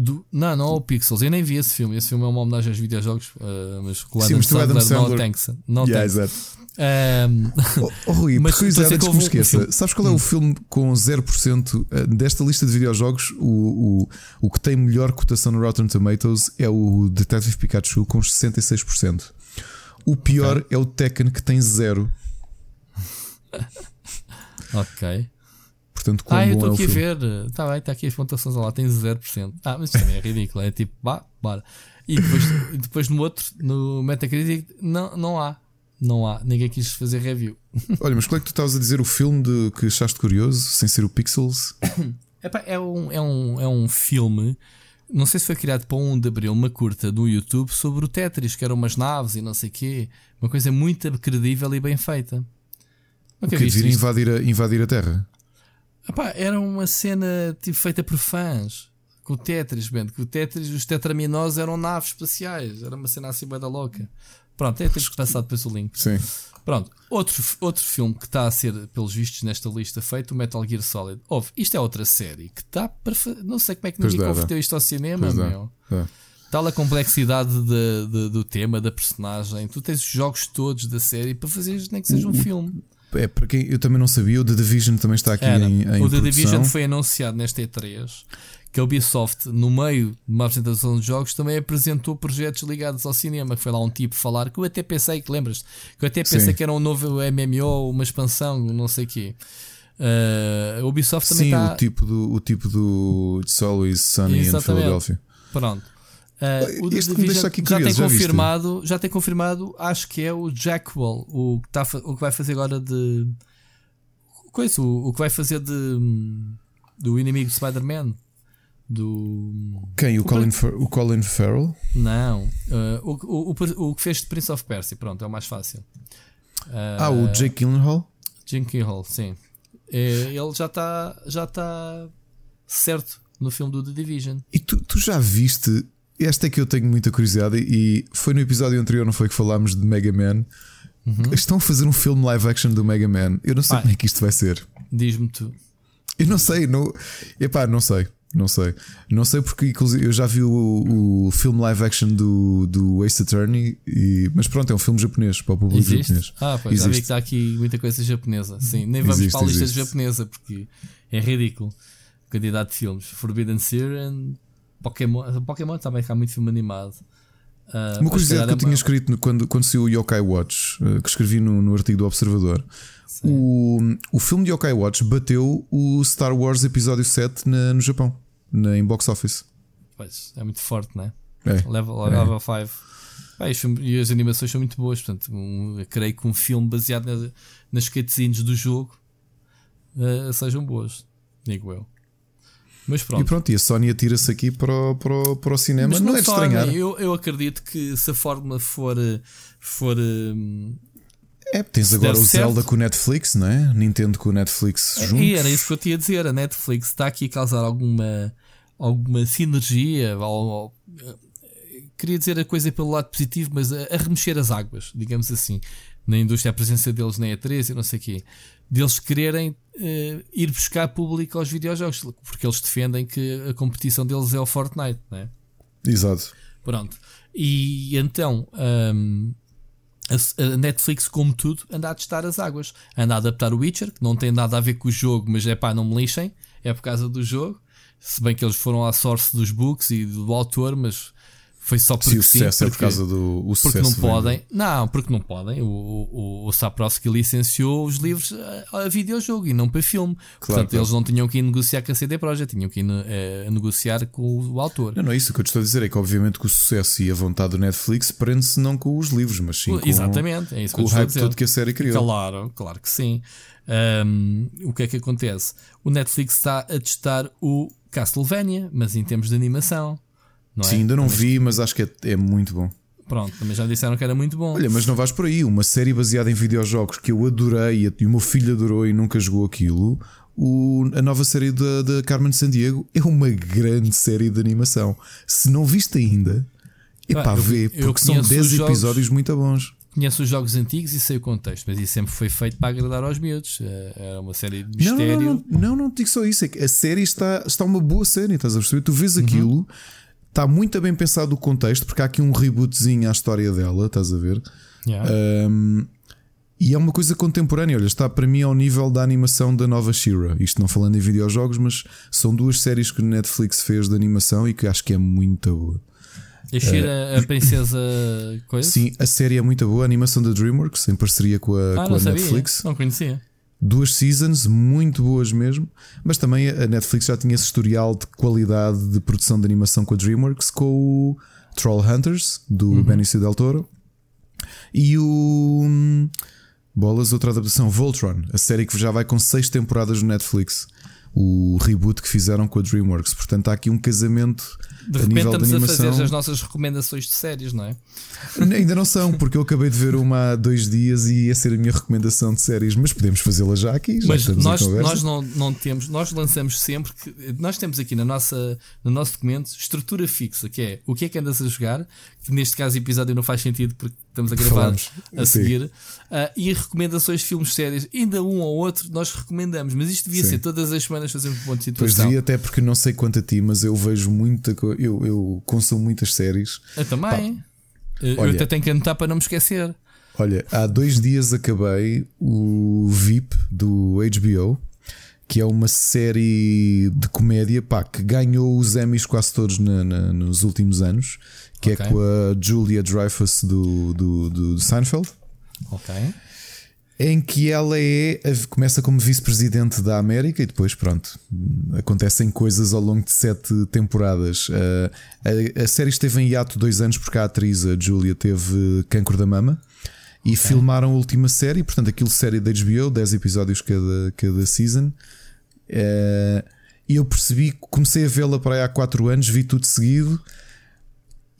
S3: Do- não, não é o Pixels. Eu nem vi esse filme. Esse filme é uma homenagem aos videojogos, ah, mas com o
S2: Sim,
S3: Adam
S2: tu, Adam
S3: Sandler, não thanks. Não
S2: Yeah, exato.
S3: Ahm,
S2: Oh, oh, Rui,
S3: Mas
S2: por curiosidade,
S3: dizer
S2: antes que me
S3: um
S2: esqueça,
S3: filme.
S2: sabes qual é o filme com 0% eh, desta lista de videojogos? O, o, o que tem melhor cotação no Rotten Tomatoes é o Detective Pikachu com 66%. O pior é o Tekken que tem 0%.
S3: ok.
S2: Portanto,
S3: Ah, eu estou
S2: é o
S3: aqui a ver. Está bem, está aqui as pontuações lá, tem 0%. Ah, mas isso também é ridículo. É tipo, vá, bora. E depois, depois no outro, no Metacritic, não, não há. Não há. Ninguém quis fazer review.
S2: Olha, mas qual é que tu estavas a dizer o filme de, que achaste curioso, sem ser o Pixels?
S3: É, um, é, um, é um filme. Não sei se foi criado para um de abril, uma curta no YouTube sobre o Tetris, que eram umas naves e não sei o quê. Uma coisa muito credível e bem feita.
S2: O
S3: Nunca
S2: que
S3: viste
S2: vir
S3: isto?
S2: invadir a, invadir a Terra?
S3: Epá, era uma cena tipo, feita por fãs. Com o Tetris, bem, que o Tetris, os tetraminós eram naves espaciais. Era uma cena assim bem da louca. Pronto, é ter que passar depois o link.
S2: Sim.
S3: Pronto, outro, outro filme que está a ser, pelos vistos, nesta lista feito, o Metal Gear Solid. Houve, isto é outra série que está para. Não sei como é que
S2: Pois
S3: ninguém
S2: dá, dá.
S3: converteu isto ao cinema,
S2: Pois dá.
S3: meu.
S2: Dá.
S3: Tal a complexidade de- de- do tema, da personagem. Tu tens os jogos todos da série para fazeres nem que seja um filme.
S2: É, para quem eu também não sabia, o The Division também está aqui
S3: Era.
S2: em, em
S3: o The
S2: produção.
S3: Division foi anunciado nesta E3 que a Ubisoft, no meio de uma apresentação de jogos, também apresentou projetos ligados ao cinema. Que foi lá um tipo falar que eu até pensei, que lembras? Que eu até pensei
S2: Sim.
S3: que era um novo MMO, uma expansão, não sei o quê. Uh, a Ubisoft também
S2: Sim,
S3: está.
S2: o tipo do, o tipo do It's Always Sunny in
S3: Exatamente.
S2: Philadelphia.
S3: Pronto. Uh, o The
S2: Este me
S3: Division
S2: aqui
S3: já tem
S2: já
S3: confirmado, já tem confirmado, acho que é o Jackwell, o que, tá, o que vai fazer agora de coisa, o, o que vai fazer de do inimigo de Spider-Man. Do.
S2: Quem? O, Colin, Fer o Colin Farrell?
S3: Não. Uh, o, o, o, o, que fez de Prince of Persia, pronto, é o mais fácil.
S2: Uh, ah, o Jake Gyllenhaal?
S3: Jake Gyllenhaal, sim. É, ele já está já tá certo no filme do The Division.
S2: E tu, tu já viste? Esta é que eu tenho muita curiosidade e foi no episódio anterior, não foi que falámos de Mega Man. Uhum. Estão a fazer um filme live action do Mega Man. Eu não sei Pai, como é que isto vai ser.
S3: Diz-me tu.
S2: Eu não sei, não, epá, não sei. Não sei. Não sei porque inclusive eu já vi o, o filme live action do, do Ace Attorney, e, mas pronto, é um filme japonês para o público
S3: Existe?
S2: japonês.
S3: Ah, pois Existe. já vi que está aqui muita coisa japonesa. Sim, nem vamos existe, para a lista japonesa porque é ridículo. Quantidade de filmes. Forbidden Siren, Pokémon. Pokémon também cá muito filme animado.
S2: Uh, uma curiosidade que eu tinha escrito quando, quando saiu o Yokai Watch, uh, que escrevi no, no artigo do Observador. O, o filme de Yokai Watch bateu o Star Wars Episódio 7 na, no Japão, na, em box office.
S3: Pois, é muito forte, não é? level, é. level 5. e as animações são muito boas, portanto, um, creio que um filme baseado na, nas cutscenes do jogo uh, sejam boas, digo eu. Mas pronto.
S2: E pronto, e a Sony atira-se aqui para o, para, o, para o cinema. Mas não, não é de estranhar.
S3: Eu, eu acredito que se a fórmula for, for hum,
S2: é, tens agora o certo. Zelda com o Netflix, não é? Nintendo com o Netflix é, juntos.
S3: E era isso que eu tinha a dizer. A Netflix está aqui a causar alguma, alguma sinergia. Ou, ou, queria dizer a coisa pelo lado positivo, mas a, a, remexer as águas, digamos assim. Na indústria, a presença deles na E3 e não sei o quê. Deles quererem uh, ir buscar público aos videojogos, porque eles defendem que a competição deles é o Fortnite, não é?
S2: Exato.
S3: Pronto. E então. Um, a Netflix, como tudo, anda a testar as águas. Anda a adaptar o Witcher, que não tem nada a ver com o jogo, mas é pá, não me lixem, é por causa do jogo. Se bem que eles foram à source dos books e do autor, mas foi só porque sim.
S2: o sucesso
S3: sim,
S2: porque, é por causa do o
S3: Porque não podem. Não, porque não podem. O, o, o Saprovski licenciou os livros a, a videojogo e não para filme. Claro, Portanto, claro. eles não tinham que ir negociar com a CD Projekt, tinham que ir uh, negociar com o autor.
S2: Não, não, isso que eu te estou a dizer é que, obviamente, que o sucesso e a vontade do Netflix prende-se não com os livros, mas sim com,
S3: Exatamente, é isso
S2: com
S3: o
S2: hype todo que a série criou.
S3: Claro, claro que sim. Um, o que é que acontece? O Netflix está a testar o Castlevania, mas em termos de animação.
S2: Não Sim, é? ainda não mas... vi, mas acho que é, é muito bom.
S3: Pronto, também já disseram que era muito bom.
S2: Olha, mas não vais por aí. Uma série baseada em videojogos que eu adorei e o meu filho adorou e nunca jogou aquilo. O, a nova série da, da Carmen Sandiego é uma grande série de animação. Se não viste ainda, é pá, vê, porque são 10 episódios muito bons.
S3: Conheço os jogos antigos e sei o contexto, mas isso sempre foi feito para agradar aos miúdos. É, era uma série de mistério.
S2: Não, não, não, não, não digo só isso. É que a série está, está uma boa série, estás a perceber? Tu vês uhum. Está muito bem pensado o contexto, porque há aqui um rebootzinho à história dela, estás a ver?
S3: Yeah.
S2: Um, e é uma coisa contemporânea. Olha, está para mim ao nível da animação da nova Shira. Isto não falando em videojogos, mas são duas séries que o Netflix fez de animação e que acho que é muito boa.
S3: A Shira, uh, a princesa coisa?
S2: Sim, a série é muito boa. A animação da Dreamworks, em parceria com a,
S3: ah,
S2: com
S3: a
S2: Netflix.
S3: Não conhecia
S2: duas seasons muito boas mesmo, mas também a Netflix já tinha esse historial de qualidade de produção de animação com a DreamWorks, com o Troll Hunters do uhum. Benicio del Toro e o hum, Bolas, outra adaptação, Voltron, a série que já vai com seis temporadas no Netflix o reboot que fizeram com a DreamWorks. Portanto, há aqui um casamento
S3: de
S2: a nível
S3: estamos
S2: de animação.
S3: a fazer as nossas recomendações de séries, não é?
S2: Ainda não são, porque eu acabei de ver uma há dois dias e ia ser a minha recomendação de séries, mas podemos fazê-la já aqui. Já
S3: mas nós, nós não, não temos, nós lançamos sempre que nós temos aqui na nossa, no nosso documento estrutura fixa, que é o que é que andas a jogar, que neste caso o episódio não faz sentido porque estamos a gravar a seguir, uh, e recomendações de filmes, séries, ainda um ou outro nós recomendamos, mas isto devia Sim. ser todas as semanas fazer um ponto de situação.
S2: Pois devia, até porque não sei quanto a ti, mas eu vejo muita eu, eu consumo muitas séries.
S3: Eu também. Pá, eu olha, até tenho que anotar para não me esquecer.
S2: Olha, há dois dias acabei o VIP do HBO que é uma série de comédia pá, que ganhou os Emmys quase todos na, na, nos últimos anos, que é okay. é com a Julia Dreyfus do, do, do Seinfeld.
S3: Ok.
S2: Em que ela é começa como vice-presidente da América e depois, pronto, acontecem coisas ao longo de sete temporadas. A, a, a série esteve em hiato dois anos porque a atriz, a Julia, teve cancro da mama e okay. filmaram a última série, portanto, aquilo série da HBO, 10 episódios cada, cada season. É, E eu percebi, comecei a vê-la para aí há 4 anos, vi tudo seguido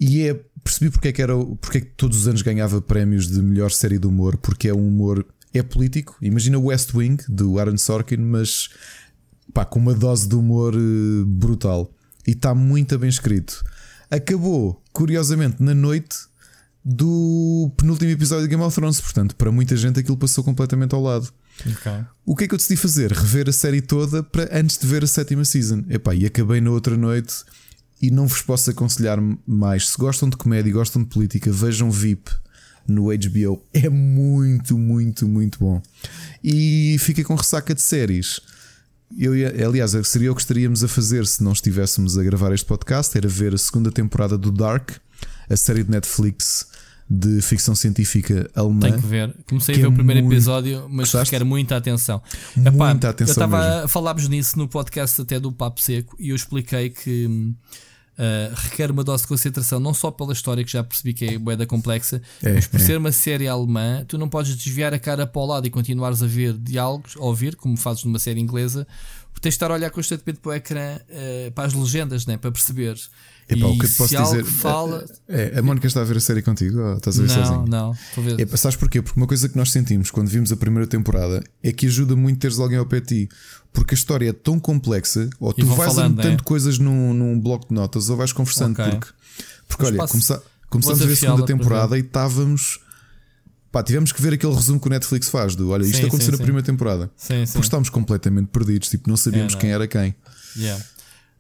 S2: e é, percebi porque é que era porque é que todos os anos ganhava prémios de melhor série de humor, porque é um humor é político. Imagina o West Wing do Aaron Sorkin, mas pá, com uma dose de humor eh, brutal e está muito bem escrito. Acabou, curiosamente, na noite do penúltimo episódio de Game of Thrones, portanto, para muita gente aquilo passou completamente ao lado.
S3: Okay.
S2: O que é que eu decidi fazer? Rever a série toda para antes de ver a sétima season. Epá, e acabei na outra noite e não vos posso aconselhar mais. Se gostam de comédia e gostam de política, vejam VIP no HBO. É muito, muito, muito bom. E fiquei com ressaca de séries. Eu, aliás, seria o que estaríamos a fazer se não estivéssemos a gravar este podcast: era ver a segunda temporada do Dark, a série de Netflix de ficção científica alemã.
S3: Tenho que ver. Comecei a ver é o primeiro muito... episódio, mas Gostaste? quero muita atenção.
S2: Muita Epá, atenção. Eu
S3: estava. Falámos nisso no podcast até do Papo Seco e eu expliquei que. Uh, requer uma dose de concentração, não só pela história que já percebi que é boeda complexa, é, mas por é. ser uma série alemã, tu não podes desviar a cara para o lado e continuares a ver diálogos, a ouvir, como fazes numa série inglesa, tens de estar a olhar constantemente para o ecrã, uh, para as legendas, né, para perceber.
S2: Epá, o que eu posso dizer? Fala... É, é, a Mónica está a ver a série contigo ou estás a ver
S3: não,
S2: sozinho?
S3: Não, não.
S2: Epá, sabes porquê? Porque uma coisa que nós sentimos quando vimos a primeira temporada é que ajuda muito teres alguém ao pé de ti. Porque a história é tão complexa, ou tu vais falando, anotando é? coisas num, num bloco de notas, ou vais conversando. Okay. Porque, porque olha, começa, começamos a ver a segunda temporada e estávamos. Pá, tivemos que ver aquele resumo que o Netflix faz do olha, isto sim, aconteceu sim, na sim. primeira temporada.
S3: Sim,
S2: porque estávamos completamente perdidos, tipo, não sabíamos é, não. quem era quem.
S3: Yeah.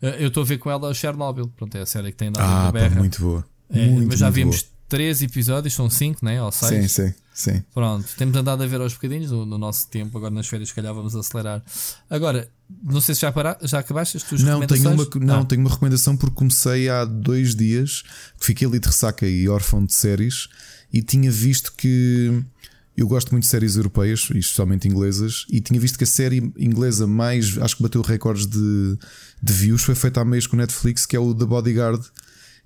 S3: Eh, eu estou a ver com ela Chernobyl, pronto, é a série que tem
S2: na ah, pá, muito boa.
S3: É,
S2: muito,
S3: mas já vimos
S2: boa.
S3: três episódios, são cinco, né? Ou seis.
S2: Sim, sim, sim.
S3: Pronto, temos andado a ver aos bocadinhos no, no nosso tempo, agora nas férias, se calhar vamos acelerar. Agora, não sei se já, para, já acabaste as tuas
S2: não,
S3: tenho
S2: uma, não, ah. tenho uma recomendação porque comecei há dois dias, que fiquei ali de ressaca e órfão de séries, e tinha visto que eu gosto muito de séries europeias, especialmente inglesas, e tinha visto que a série inglesa mais, acho que bateu recordes de, de views, foi feita há mês com o Netflix, que é o The Bodyguard,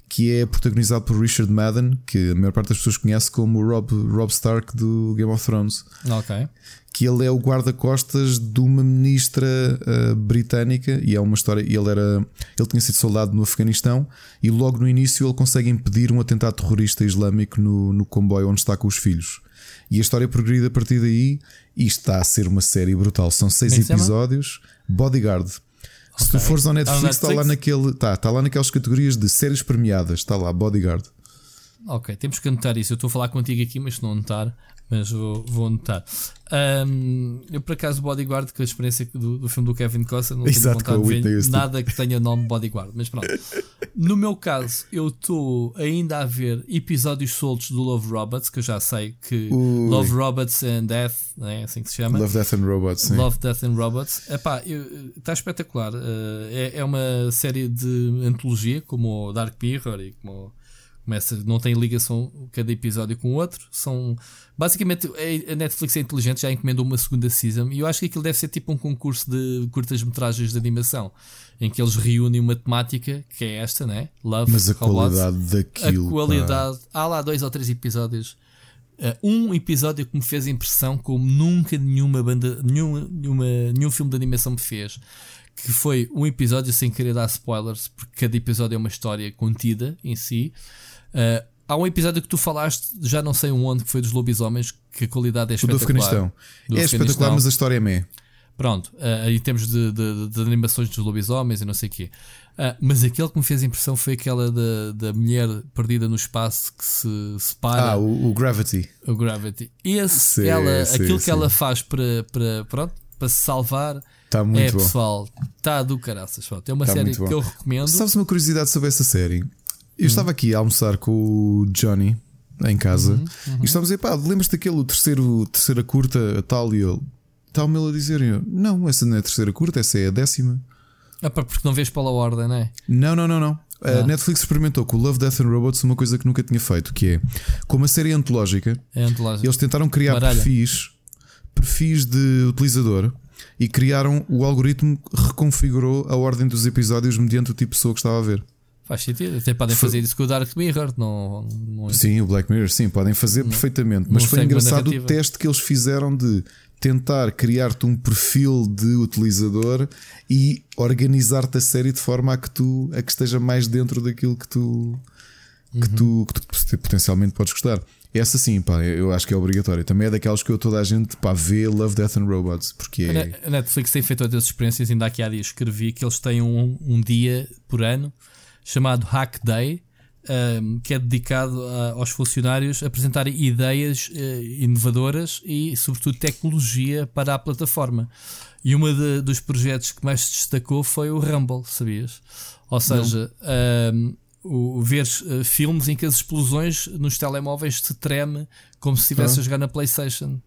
S2: que é protagonizado por Richard Madden, que a maior parte das pessoas conhece como o Rob, Rob Stark do Game of Thrones.
S3: Ok.
S2: Que ele é o guarda-costas de uma ministra uh, britânica e é uma história. Ele era, ele tinha sido soldado no Afeganistão e logo no início ele consegue impedir um atentado terrorista islâmico no, no comboio onde está com os filhos. E a história progride a partir daí e está a ser uma série brutal. São seis Bem episódios. Bodyguard. Okay. Se tu fores ao Netflix, está lá naquele. Está, está lá naquelas categorias de séries premiadas. Está lá, Bodyguard.
S3: Ok, temos que anotar isso. Eu estou a falar contigo aqui, mas se não anotar, mas vou, vou anotar. Um, eu, por acaso, Bodyguard, com a experiência do, do filme do Kevin Costner, não
S2: Exato,
S3: tenho vontade de ver nada que tenha nome Bodyguard. Mas pronto. No meu caso, eu estou ainda a ver episódios soltos do Love Robots, que eu já sei que Ui. Love Robots and Death, é assim que se chama.
S2: Love, Death and Robots. Sim.
S3: Love, Death and Robots. Epá, está espetacular. Uh, é, é uma série de antologia, como o Dark Mirror e como Começa, não tem ligação cada episódio com o outro. São basicamente a Netflix é inteligente, já encomendou uma segunda season e eu acho que aquilo deve ser tipo um concurso de curtas-metragens de animação em que eles reúnem uma temática que é esta, né? Love,
S2: mas a qualidade daquilo.
S3: A qualidade. Pá. Há lá dois ou três episódios. Uh, um episódio que me fez impressão como nunca nenhuma banda, nenhuma, nenhuma, nenhum filme de animação me fez. Que foi um episódio sem querer dar spoilers, porque cada episódio é uma história contida em si. Uh, há um episódio que tu falaste, já não sei onde, que foi dos lobisomens, que a qualidade é espetacular.
S2: O do Afeganistão. Do é espetacular, mas a história é meia.
S3: Pronto, uh, em termos de, de, de, animações dos lobisomens e não sei o quê. Uh, mas aquele que me fez impressão foi aquela da, da mulher perdida no espaço que se separa.
S2: Ah, o, o Gravity.
S3: O Gravity. Esse, sim, ela, sim, aquilo sim. que ela faz para, para, pronto, para se salvar.
S2: Tá muito
S3: é,
S2: bom.
S3: pessoal, está do caraças. É uma tá série que eu recomendo.
S2: Sabes uma curiosidade sobre essa série? Eu estava aqui a almoçar com o Johnny em casa uhum, uhum. e estávamos a dizer, pá, lembras-te daquele terceiro, terceira curta, tal e ele? Está-me ele a dizer, eu, não, essa não é a terceira curta, essa é a décima.
S3: Ah, porque não vês pela ordem, não é?
S2: Não, não, não, não. A ah. Netflix experimentou com o Love, Death and Robots uma coisa que nunca tinha feito, que é como a série antológica,
S3: é antológica.
S2: eles tentaram criar perfis, perfis de utilizador e criaram o algoritmo reconfigurou a ordem dos episódios mediante o tipo de pessoa que estava a ver.
S3: Faz sentido. Até podem fazer isso com o Dark Mirror. Não, não...
S2: Sim, o Black Mirror, sim, podem fazer não, perfeitamente. Mas foi engraçado o teste que eles fizeram de tentar criar-te um perfil de utilizador e organizar-te a série de forma a que tu a que esteja mais dentro daquilo que tu que, tu, que tu potencialmente podes gostar. Essa sim, pá, eu acho que é obrigatório. Também é daquelas que eu toda a gente pá, vê Love, Death and Robots. Porque é...
S3: A Netflix tem feito outras experiências, ainda aqui há dias escrevi que eles têm um, um dia por ano chamado Hack Day, um, que é dedicado a, aos funcionários apresentarem ideias uh, inovadoras e, sobretudo, tecnologia para a plataforma. E um dos projetos que mais se destacou foi o Rumble, sabias? Ou seja, um, o, ver uh, filmes em que as explosões nos telemóveis te treme como se estivesse ah. a jogar na PlayStation.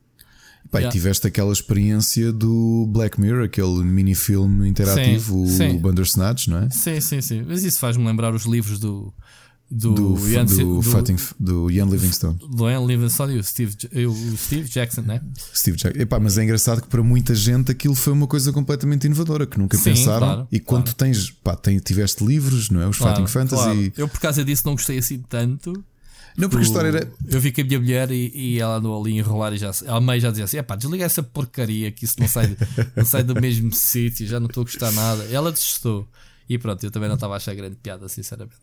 S2: Pai, yeah. tiveste aquela experiência do Black Mirror, aquele mini-filme interativo, sim, sim. o Bandersnatch, não é?
S3: Sim, sim, sim. Mas isso faz-me lembrar os livros do,
S2: do, do, Ian, do, do, fighting, do Ian Livingstone.
S3: Do Ian Livingstone e o Steve, o Steve Jackson, né?
S2: Steve Jackson. Epá, mas é engraçado que para muita gente aquilo foi uma coisa completamente inovadora que nunca Sim, pensaram. Claro, e quando claro. tens, pá, tem, tiveste livros, não é? Os claro, Fighting Fantasy.
S3: Eu por causa disso não gostei assim tanto.
S2: Não, porque a história era.
S3: Eu vi com a minha mulher e, e ela andou ali a enrolar e já. Ela meio já dizia assim: é pá, desliga essa porcaria que isso não sai, não sai do mesmo sítio, já não estou a gostar nada. Ela desistou. E pronto, eu também não estava a achar grande piada, sinceramente.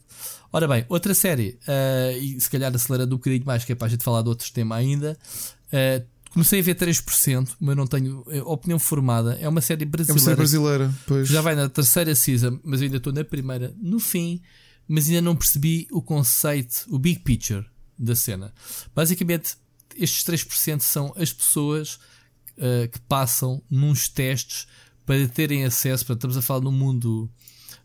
S3: Ora bem, outra série, uh, e se calhar acelerando um bocadinho mais, que é para a gente falar de outros temas ainda. Uh, comecei a ver 3%, mas não tenho eh, opinião formada. É uma série brasileira. É uma série
S2: brasileira, pois.
S3: Já vai na terceira season, mas eu ainda estou na primeira, no fim, mas ainda não percebi o conceito, o big picture da cena. Basicamente, estes 3% são as pessoas uh, que passam nos testes para terem acesso. Portanto, estamos a falar num mundo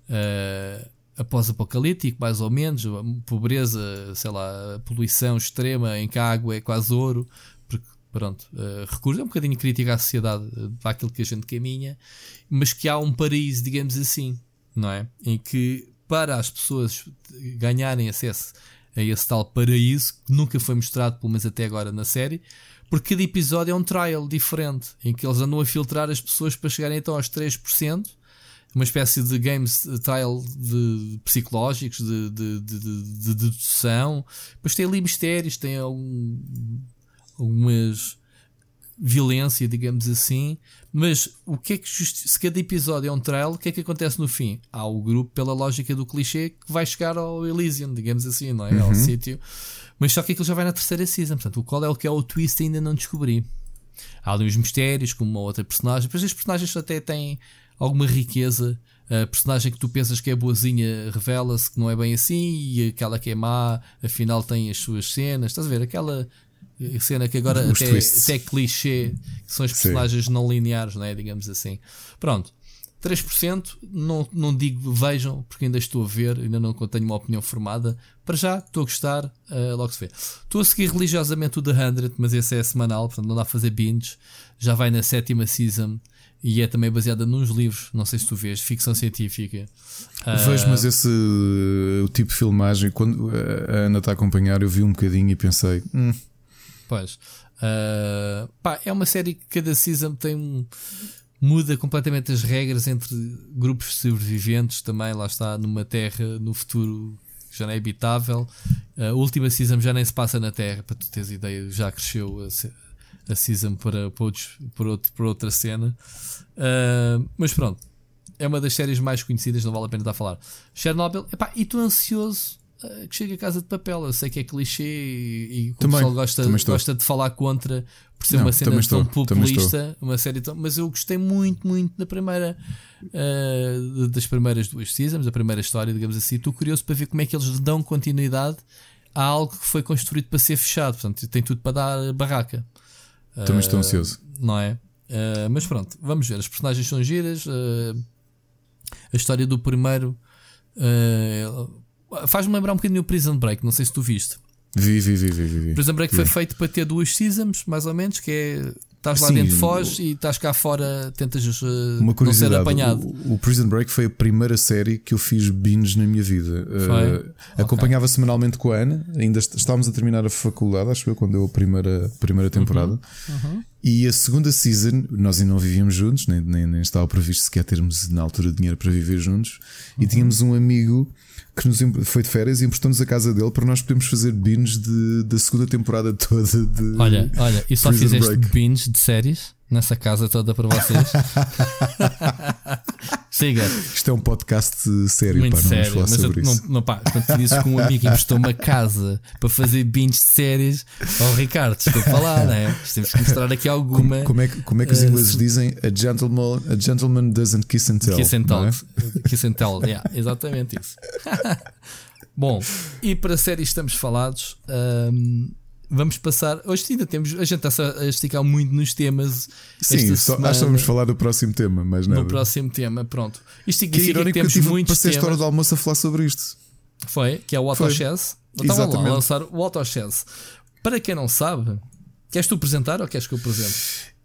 S3: uh, após-apocalíptico, mais ou menos, pobreza, sei lá, poluição extrema em que a água é quase ouro, porque, pronto, uh, recurso é um bocadinho crítica à sociedade uh, aquilo que a gente caminha, mas que há um paraíso, digamos assim, não é? Em que para as pessoas ganharem acesso a esse tal paraíso, que nunca foi mostrado, pelo menos até agora na série, porque cada episódio é um trial diferente, em que eles andam a filtrar as pessoas para chegarem então aos 3%, uma espécie de games trial de psicológicos, de, de, de, de, dedução. Depois tem ali mistérios, tem algum, algumas violência, digamos assim. Mas o que é que se cada episódio é um trial, o que é que acontece no fim? Há o grupo, pela lógica do clichê, que vai chegar ao Elysium, digamos assim, não é? Uhum. Ao sítio. Mas só que aquilo já vai na terceira season. Portanto, qual é o que é o twist ainda não descobri. Há ali uns mistérios, como uma outra personagem. Depois as personagens até têm alguma riqueza. A personagem que tu pensas que é boazinha revela-se que não é bem assim, e aquela que é má, afinal tem as suas cenas. Estás a ver? Aquela cena que agora até, até é clichê, que são as personagens Sim. não lineares, não é? digamos assim. Pronto. 3%, não, não digo vejam, porque ainda estou a ver, ainda não tenho uma opinião formada. Para já, estou a gostar, uh, logo se vê. Estou a seguir religiosamente o The 100, mas esse é semanal, portanto não dá a fazer binge. Já vai na sétima season e é também baseada nos livros. Não sei se tu vês, ficção científica.
S2: Vejo, uh, mas esse o tipo de filmagem, quando a Ana está a acompanhar, eu vi um bocadinho e pensei. Hum.
S3: Pois. Uh, pá, é uma série que cada season tem um. Muda completamente as regras entre grupos sobreviventes também. Lá está, numa terra no futuro já não é habitável. A última season já nem se passa na Terra, para tu teres ideia, já cresceu a, a season para, para, outros, para, outro, para outra cena. Uh, mas pronto, é uma das séries mais conhecidas, não vale a pena estar a falar. Chernobyl, epá, e estou ansioso que chegue a casa de papel. Eu sei que é clichê e, e o pessoal gosta, gosta de falar contra por ser não, uma cena tão populista, uma série tão. Mas eu gostei muito, muito da primeira. Uh, das primeiras duas seasons, a primeira história, digamos assim. Estou curioso para ver como é que eles dão continuidade a algo que foi construído para ser fechado. Portanto, tem tudo para dar barraca.
S2: Também estou ansioso.
S3: Não é? Uh, mas pronto, vamos ver. As personagens são giras. Uh, a história do primeiro uh, faz-me lembrar um bocadinho o Prison Break. Não sei se tu viste.
S2: Vi, vi, vi, vi. vi.
S3: Prison Break
S2: vi.
S3: foi feito para ter duas seasons, mais ou menos, que é Estás lá Sim, dentro, foges e estás cá fora, tentas uh, uma não ser apanhado.
S2: O, o, Prison Break foi a primeira série que eu fiz binge na minha vida. Uh, acompanhava okay. semanalmente com a Ana, ainda estávamos a terminar a faculdade, acho eu, quando deu a primeira, primeira temporada. Uhum. Uhum. E a segunda season, nós ainda não vivíamos juntos, nem, nem, nem estava previsto sequer termos na altura dinheiro para viver juntos. Uhum. E tínhamos um amigo que nos foi de férias e emprestou-nos a casa dele para nós podermos fazer de, da segunda temporada toda de.
S3: Olha, olha, e só Prison fizeste Break. de séries? Nessa casa toda para vocês. Siga.
S2: Isto é um podcast sério, Muito pá, não sério, mas eu,
S3: não, não, pá, quando te disse que um amigo emprestou uma casa para fazer binge séries, ao oh, Ricardo, desculpa falar, né? Temos que mostrar aqui alguma.
S2: Como, como é, que, como é que os uh, ingleses dizem? A gentleman, a gentleman doesn't kiss and tell.
S3: Kiss and tell. É? Kiss and tell, yeah, exatamente isso. Bom, e para séries estamos falados. Um, vamos passar. Hoje ainda temos. A gente está a esticar muito nos temas.
S2: Sim, só, semana, acho que vamos falar do próximo tema, mas
S3: não. No próximo tema, pronto. Isto significa que, que temos muitos
S2: passei
S3: temas.
S2: a história do almoço a falar sobre isto.
S3: Foi, que é o AutoChess. Estava lá a lançar o AutoChess. Para quem não sabe, queres tu apresentar ou queres que eu apresente?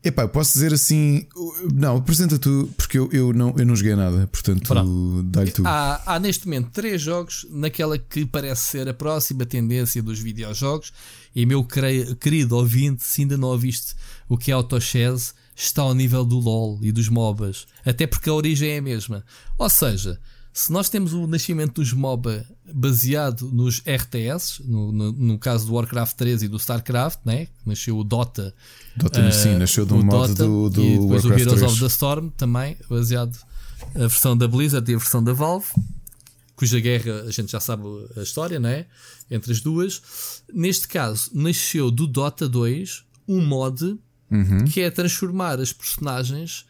S2: Epá, posso dizer assim. Não, apresenta tu, porque eu, eu, não, eu não joguei nada, portanto, dá-lhe tu.
S3: Há, há neste momento três jogos naquela que parece ser a próxima tendência dos videojogos. E meu querido ouvinte, se ainda não ouviste o que é AutoChess, está ao nível do LOL e dos MOBAs. Até porque a origem é a mesma. Ou seja, se nós temos o nascimento dos MOBA baseado nos RTS, no, no, no, caso do Warcraft 3 e do Starcraft, né? nasceu o Dota.
S2: Dota uh, sim, nasceu de um modo Dota, do, do
S3: e depois
S2: Warcraft
S3: o Heroes
S2: 3.
S3: of the Storm também, baseado a versão da Blizzard e a versão da Valve, cuja guerra a gente já sabe a história, né? Entre as duas. Neste caso, nasceu do Dota 2 um mod uhum. que é transformar as personagens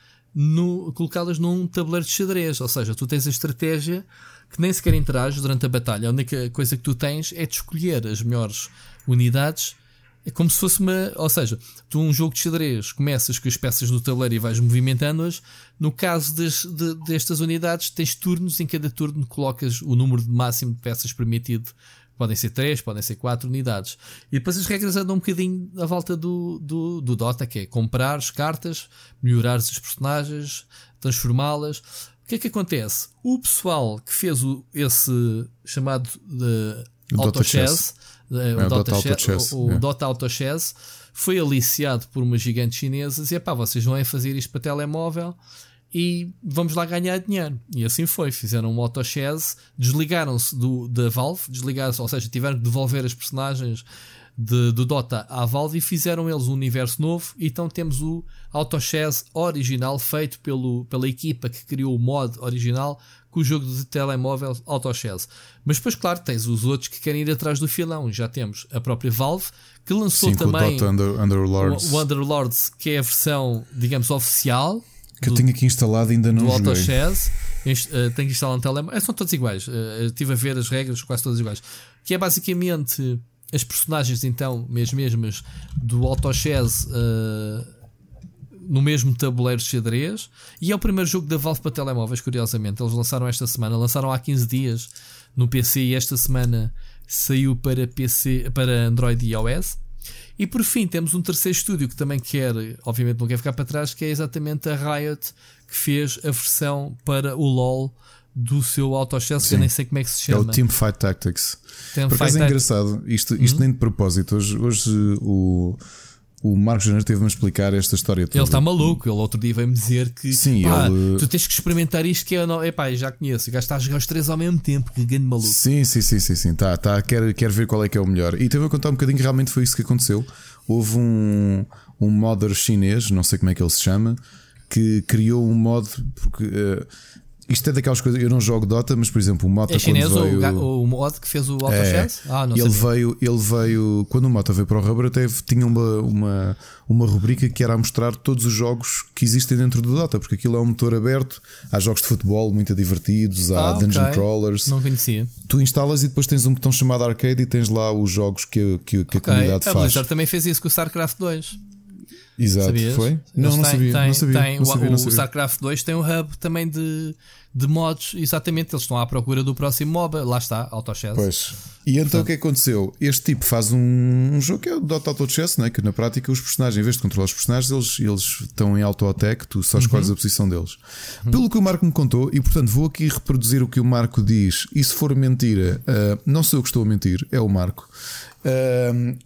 S3: colocá-las num tabuleiro de xadrez. Ou seja, tu tens a estratégia que nem sequer interages durante a batalha. A única coisa que tu tens é de escolher as melhores unidades. É como se fosse uma. Ou seja, tu um jogo de xadrez começas com as peças do tabuleiro e vais movimentando-as. No caso das, de, destas unidades, tens turnos. Em cada turno colocas o número máximo de peças permitido Podem ser 3, podem ser 4 unidades. E depois as regras andam um bocadinho à volta do, do, do Dota, que é comprar as cartas, melhorar os personagens, transformá-las. O que é que acontece? O pessoal que fez o, esse chamado de Auto Chess, o, é, Dota, Auto Chess, o, o Dota Auto Chess foi aliciado por umas gigantes chinesas e é pá, vocês vão é fazer isto para telemóvel e vamos lá ganhar dinheiro. E assim foi. Fizeram um autochess, desligaram-se da Valve, desligaram-se, ou seja, tiveram que devolver as personagens de, do Dota à Valve e fizeram eles um universo novo. Então temos o autochess original feito pelo, pela equipa que criou o mod original com o jogo de telemóvel autochess. Mas depois, claro, tens os outros que querem ir atrás do filão. Já temos a própria Valve que lançou Sim, também
S2: o, Under, Underlords.
S3: o Underlords, que é a versão, digamos, oficial
S2: que do, eu tenho aqui instalado ainda não do joguei.
S3: AutoChess, uh, tenho que instalar no telemóvel. São todos iguais. Uh, estive a ver as regras, quase todas iguais. Que é basicamente as personagens, então, mesmo mesmas do AutoChess uh, no mesmo tabuleiro de xadrez. E é o primeiro jogo da Valve para telemóveis, curiosamente. Eles lançaram esta semana, lançaram há 15 dias no PC e esta semana saiu para PC, para Android e iOS. E por fim, temos um terceiro estúdio que também quer, obviamente não quer ficar para trás, que é exatamente a Riot, que fez a versão para o LoL do seu AutoChess, que eu nem sei como é que se chama.
S2: É o Team Fight Tactics. Team por acaso é engraçado, isto, isto uhum. nem de propósito. Hoje, hoje o o Marcos Janeiro teve-me a explicar esta história toda.
S3: Ele está maluco, ele outro dia veio-me dizer que
S2: Sim, pá, ele...
S3: tu tens que experimentar isto que eu não. Epá, já conheço, o gajo está a jogar os três ao mesmo tempo, que grande maluco.
S2: Sim, sim, sim, sim, sim. Tá, tá, quer, quer ver qual é que é o melhor. E teve a contar um bocadinho que realmente foi isso que aconteceu. Houve um, um modder chinês, não sei como é que ele se chama, que criou um mod porque. Uh, isto é daquelas coisas. Eu não jogo Dota, mas por exemplo, o Mota.
S3: É chinês veio, o, o mod que fez o Auto é,
S2: Ah, não ele veio, ele veio. Quando o Mota veio para o Rubber, até tinha uma, uma, uma rubrica que era a mostrar todos os jogos que existem dentro do Dota, porque aquilo é um motor aberto. Há jogos de futebol muito divertidos, há ah, dungeon okay. crawlers.
S3: Não conhecia.
S2: Tu instalas e depois tens um botão chamado arcade e tens lá os jogos que, que, que a comunidade a faz. A
S3: Blizzard também fez isso com o StarCraft 2.
S2: Exato,
S3: Sabias?
S2: foi? Não, não, sabia, tem, não sabia. Tem, não sabia,
S3: o,
S2: não sabia.
S3: o StarCraft 2 tem um hub também de de modos, exatamente, eles estão à procura do próximo MOBA, lá está, AutoChess.
S2: Pois. E então Portanto, o que aconteceu? Este tipo faz um, um jogo que é o Dota Auto Chess, né? que na prática os personagens, em vez de controlar os personagens, eles, eles estão em auto-attack, tu só escolhes uhum. a posição deles. Uhum. Pelo que o Marco me contou, e portanto vou aqui reproduzir o que o Marco diz, e se for mentira, uh, não sou eu que estou a mentir, é o Marco. Uh,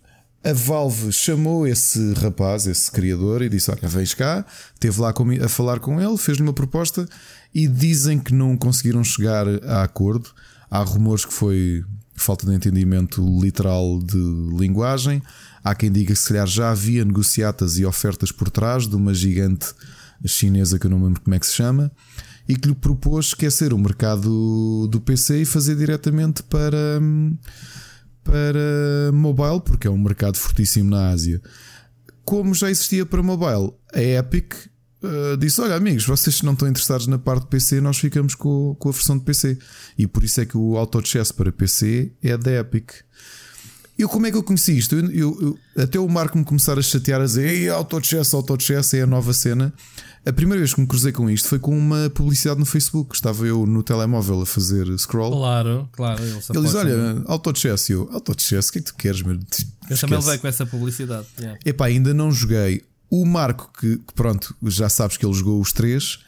S2: a Valve chamou esse rapaz, esse criador, e disse: Olha, vens cá, esteve lá a falar com ele, fez-lhe uma proposta e dizem que não conseguiram chegar a acordo. Há rumores que foi falta de entendimento literal de linguagem. Há quem diga que se calhar já havia negociatas e ofertas por trás de uma gigante chinesa que eu não lembro como é que se chama e que lhe propôs esquecer o mercado do PC e fazer diretamente para, para mobile, porque é um mercado fortíssimo na Ásia. Como já existia para mobile, a Epic uh, disse: Olha, amigos, vocês não estão interessados na parte de PC, nós ficamos com, com a versão de PC. E por isso é que o Auto Chess para PC é da Epic. Eu como é que eu conheci isto? Eu, eu, eu, até o Marco me começar a chatear a dizer Ei, Auto Chess, Auto Chess é a nova cena. A primeira vez que me cruzei com isto foi com uma publicidade no Facebook. Estava eu no telemóvel a fazer scroll.
S3: Claro, claro.
S2: Ele, ele diz: Olha, Auto Chess. Eu, Auto Chess, o que é que tu queres, meu?
S3: Eu também levei com essa publicidade. Yeah.
S2: Epá, ainda não joguei. O Marco, que, que, pronto, já sabes que ele jogou os três.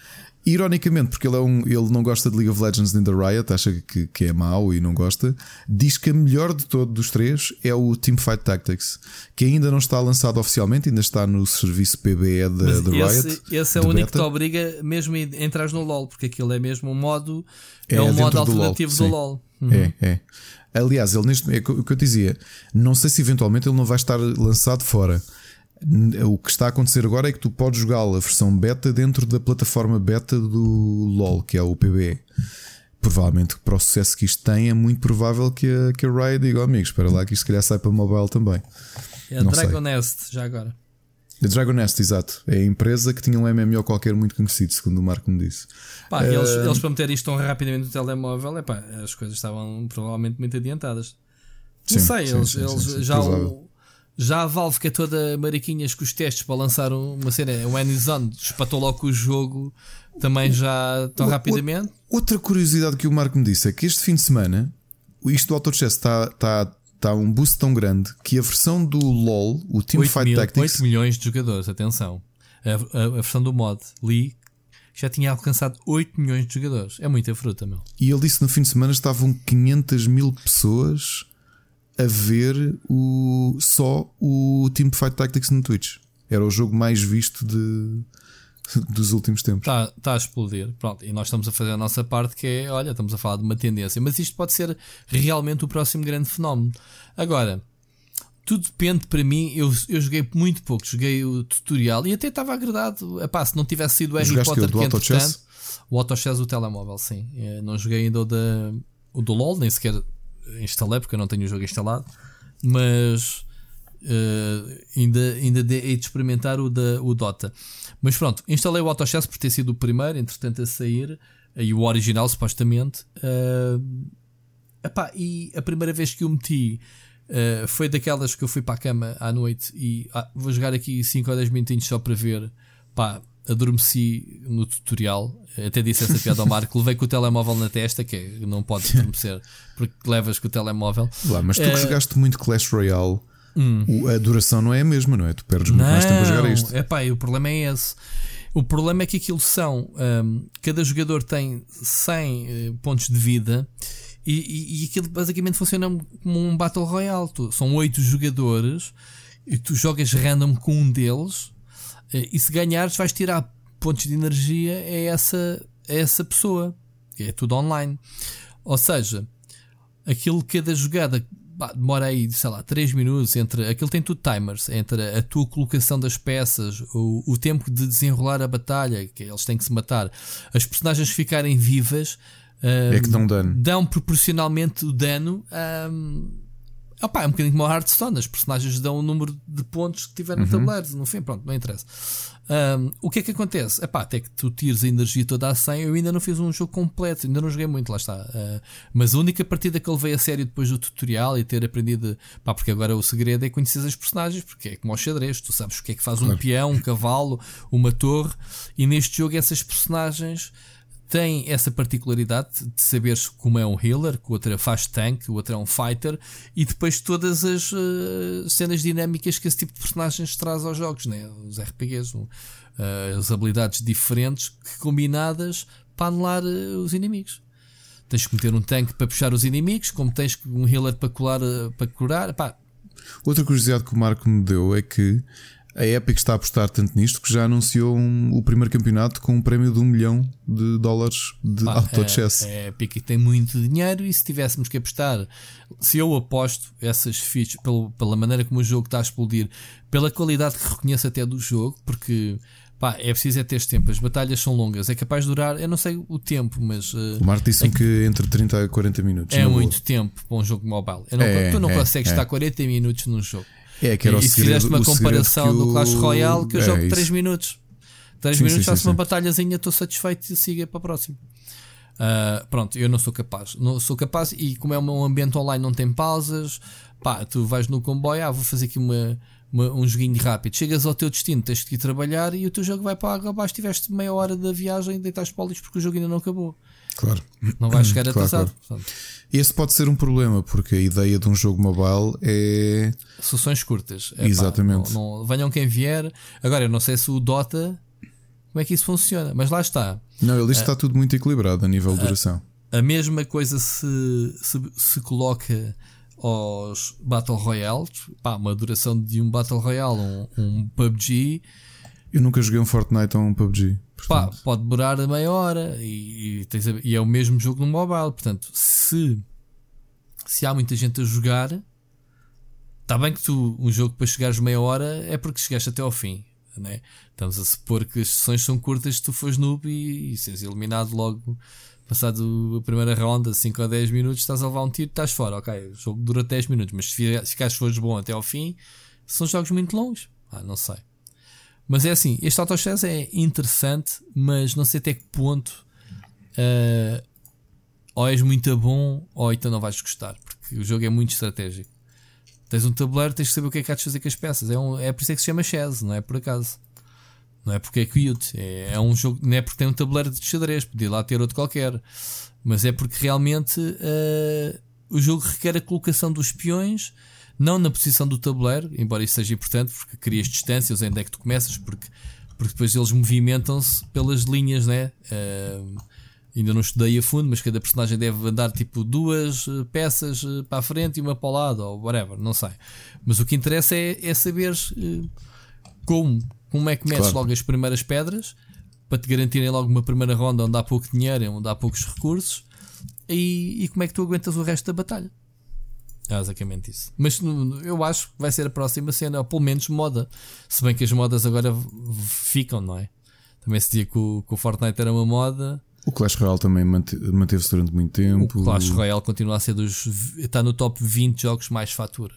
S2: Ironicamente, porque ele, é um, ele não gosta de League of Legends nem da Riot, acha que, que é mau e não gosta, diz que a melhor de todos dos três é o Teamfight Tactics, que ainda não está lançado oficialmente, ainda está no serviço PBE da, da Riot.
S3: Esse, esse é o único beta. que te obriga mesmo a entrar no LoL, porque aquilo é mesmo um modo, é, é um modo alternativo do LoL. Do LOL.
S2: Uhum. É, é. Aliás, ele neste é o que eu dizia, não sei se eventualmente ele não vai estar lançado fora. O que está a acontecer agora é que tu podes jogar a versão beta dentro da plataforma beta do LoL, que é o PBE. Provavelmente para o sucesso que isto tem, é muito provável que a, que a Riot diga: oh, amigos, espera lá que isto se calhar sai para mobile também.
S3: É a Dragon Nest, já agora.
S2: A Dragon Nest, exato. É a empresa que tinha um MMO qualquer muito conhecido, segundo o Marco me disse.
S3: Pá, uh... eles, eles para meter isto tão rapidamente no telemóvel, epá, as coisas estavam provavelmente muito adiantadas. Não sim, sei, sim, eles, sim, eles já o, já a Valve, que é toda mariquinhas com os testes para lançar uma cena, um N-Zone, espatou logo o jogo também já tão o, rapidamente.
S2: Outra curiosidade que o Marco me disse é que este fim de semana, isto do Auto Chess está, está, está um boost tão grande que a versão do LoL, o Team Fight mil, Tactics.
S3: 8 milhões de jogadores, atenção. A, a, a versão do mod Lee já tinha alcançado 8 milhões de jogadores. É muita fruta, meu.
S2: E ele disse que no fim de semana estavam 500 mil pessoas a ver o, só o Team Fight Tactics no Twitch. Era o jogo mais visto de, dos últimos tempos.
S3: Está tá a explodir. Pronto, e nós estamos a fazer a nossa parte que é, olha, estamos a falar de uma tendência. Mas isto pode ser realmente o próximo grande fenómeno. Agora, tudo depende para mim. Eu, eu joguei muito pouco, joguei o tutorial e até estava agradado. Epá, se não tivesse sido o Harry Jogaste Potter que, entretanto, o Autochess do telemóvel, sim. Eu é, não joguei ainda o, da, o do LOL, nem sequer instalei porque eu não tenho o jogo instalado, mas uh, ainda, ainda hei de experimentar o, da, o Dota. Mas pronto, instalei o AutoChess por ter sido o primeiro, entretanto a sair, e o original supostamente. Uh, epá, e a primeira vez que o meti uh, foi daquelas que eu fui para a cama à noite e ah, vou jogar aqui 5 ou 10 minutinhos só para ver. Pá, adormeci no tutorial. Até disse essa piada ao Marco. Levei com o telemóvel na testa, que é, não pode adormecer porque levas com o telemóvel.
S2: Lá, mas tu que eh, jogaste muito Clash Royale, hum. a duração não é a mesma, não é? Tu perdes muito não, mais tempo a jogar isto.
S3: É pá, o problema é esse. O problema é que aquilo são. Um, cada jogador tem 100 uh, eh, pontos de vida. E, e, e, aquilo basicamente funciona como um Battle Royale. Tu, são 8 jogadores e tu jogas random com um deles eh, e se ganhares, vais tirar pontos de energia a essa, a essa pessoa. É tudo online. Ou seja, aquilo cada jogada bah, demora aí, sei lá, 3 minutos entre. Aquilo tem tudo timers, entre a tua colocação das peças, o, o tempo de desenrolar a batalha, que eles têm que se matar, as personagens ficarem vivas.
S2: Um, é que dão dano.
S3: Dão proporcionalmente o dano. Um, Opa, é um bocadinho como o Hearthstone, as personagens dão o número de pontos que tiver no uhum. tabuleiro, no fim, pronto, não interessa. Um, o que é que acontece? Epá, até que tu tires a energia toda a 100, eu ainda não fiz um jogo completo, ainda não joguei muito, lá está. Uh, mas a única partida que eu levei a sério depois do tutorial e ter aprendido, pá, porque agora o segredo é conhecer as personagens, porque é como ao xadrez, tu sabes o que é que faz claro. um peão, um cavalo, uma torre, e neste jogo essas personagens tem essa particularidade de saberes como é um healer, que o outro é faz tank, o outro é um fighter, e depois todas as uh, cenas dinâmicas que esse tipo de personagens traz aos jogos, né? os RPGs, uh, as habilidades diferentes que combinadas para anular uh, os inimigos. Tens que meter um tanque para puxar os inimigos, como tens um healer para, colar, para curar. Pá.
S2: Outra curiosidade que o Marco me deu é que A Epic está a apostar tanto nisto que já anunciou um, o primeiro campeonato com um prémio de um milhão de dólares de Pá, auto chess.
S3: A, a Epic tem muito dinheiro e se tivéssemos que apostar, se eu aposto essas fichas pelo, pela maneira como o jogo está a explodir, pela qualidade que reconheço até do jogo, porque pá, é preciso é ter tempo. As batalhas são longas, é capaz de durar, eu não sei o tempo, mas. Uh,
S2: o Marco disse é que entre 30 a 40 minutos.
S3: É muito boa. tempo para um jogo mobile. Não, é, tu não é, consegues é. estar 40 minutos num jogo.
S2: É, que era e, o e
S3: segredo, fizeste uma comparação do Clash Royale que eu é, jogo isso. 3 minutos. 3 sim, minutos, sim, faço sim, uma batalhazinha, estou satisfeito e siga para a próxima. Uh, pronto, eu não sou capaz. Não sou capaz, e como é um ambiente online, não tem pausas. Pá, tu vais no comboio, ah, vou fazer aqui uma, uma, um joguinho rápido. Chegas ao teu destino, tens de ir trabalhar e o teu jogo vai para a água abaixo. Tiveste meia hora da viagem, deitaste polis porque o jogo ainda não acabou.
S2: Claro.
S3: Não vais chegar claro, atrasado. Claro.
S2: Esse pode ser um problema, porque a ideia de um jogo mobile é.
S3: Soluções curtas.
S2: Exatamente.
S3: não, não, venham quem vier. Agora, eu não sei se o Dota. Como é que isso funciona? Mas lá está.
S2: Não, ele diz que está tudo muito equilibrado a nível de duração.
S3: A mesma coisa se, se, se coloca aos Battle Royales. Pá, uma duração de um Battle Royale, um, um PUBG.
S2: Eu nunca joguei um Fortnite ou um PUBG.
S3: Pá, pode demorar meia hora e, e, a, e, é o mesmo jogo no mobile. Portanto, se, se há muita gente a jogar, está bem que tu, um jogo para chegares meia hora é porque chegaste até ao fim. Né? Estamos a supor que as sessões são curtas se tu fores noob e, e seres eliminado logo passado a primeira ronda, 5 ou 10 minutos, estás a levar um tiro, estás fora. Ok, o jogo dura 10 minutos, mas se ficares fores bom até ao fim, são jogos muito longos. Ah, não sei. Mas é assim, este autochess é interessante, mas não sei até que ponto uh, ou és muito bom ou então não vais gostar, porque o jogo é muito estratégico. Tens um tabuleiro, tens que saber o que é que há de fazer com as peças. É, um, é por isso é que se chama chess, não é por acaso. Não é porque é cute. É, é um jogo, não é porque tem um tabuleiro de xadrez, podia lá ter outro qualquer. Mas é porque realmente uh, o jogo requer a colocação dos peões não na posição do tabuleiro, embora isso seja importante porque crias distâncias onde é que tu começas, porque, porque depois eles movimentam-se pelas linhas, né? Uh, ainda não estudei a fundo, mas cada personagem deve andar tipo duas eh, peças eh, para a frente e uma para o lado, ou whatever, não sei. Mas o que interessa é, é saber uh, como, como é que metes claro. logo as primeiras pedras para te garantirem logo uma primeira ronda onde há pouco dinheiro, onde há poucos recursos e, e como é que tu aguentas o resto da batalha. É basicamente isso. Mas eu acho que vai ser a próxima cena, ou pelo menos moda. Se bem que as modas agora ficam, não é? Também se dizia que o, que o Fortnite era uma moda.
S2: O Clash Royale também manteve-se durante muito tempo.
S3: O Clash Royale continua a ser dos. está no top 20 jogos mais fatura.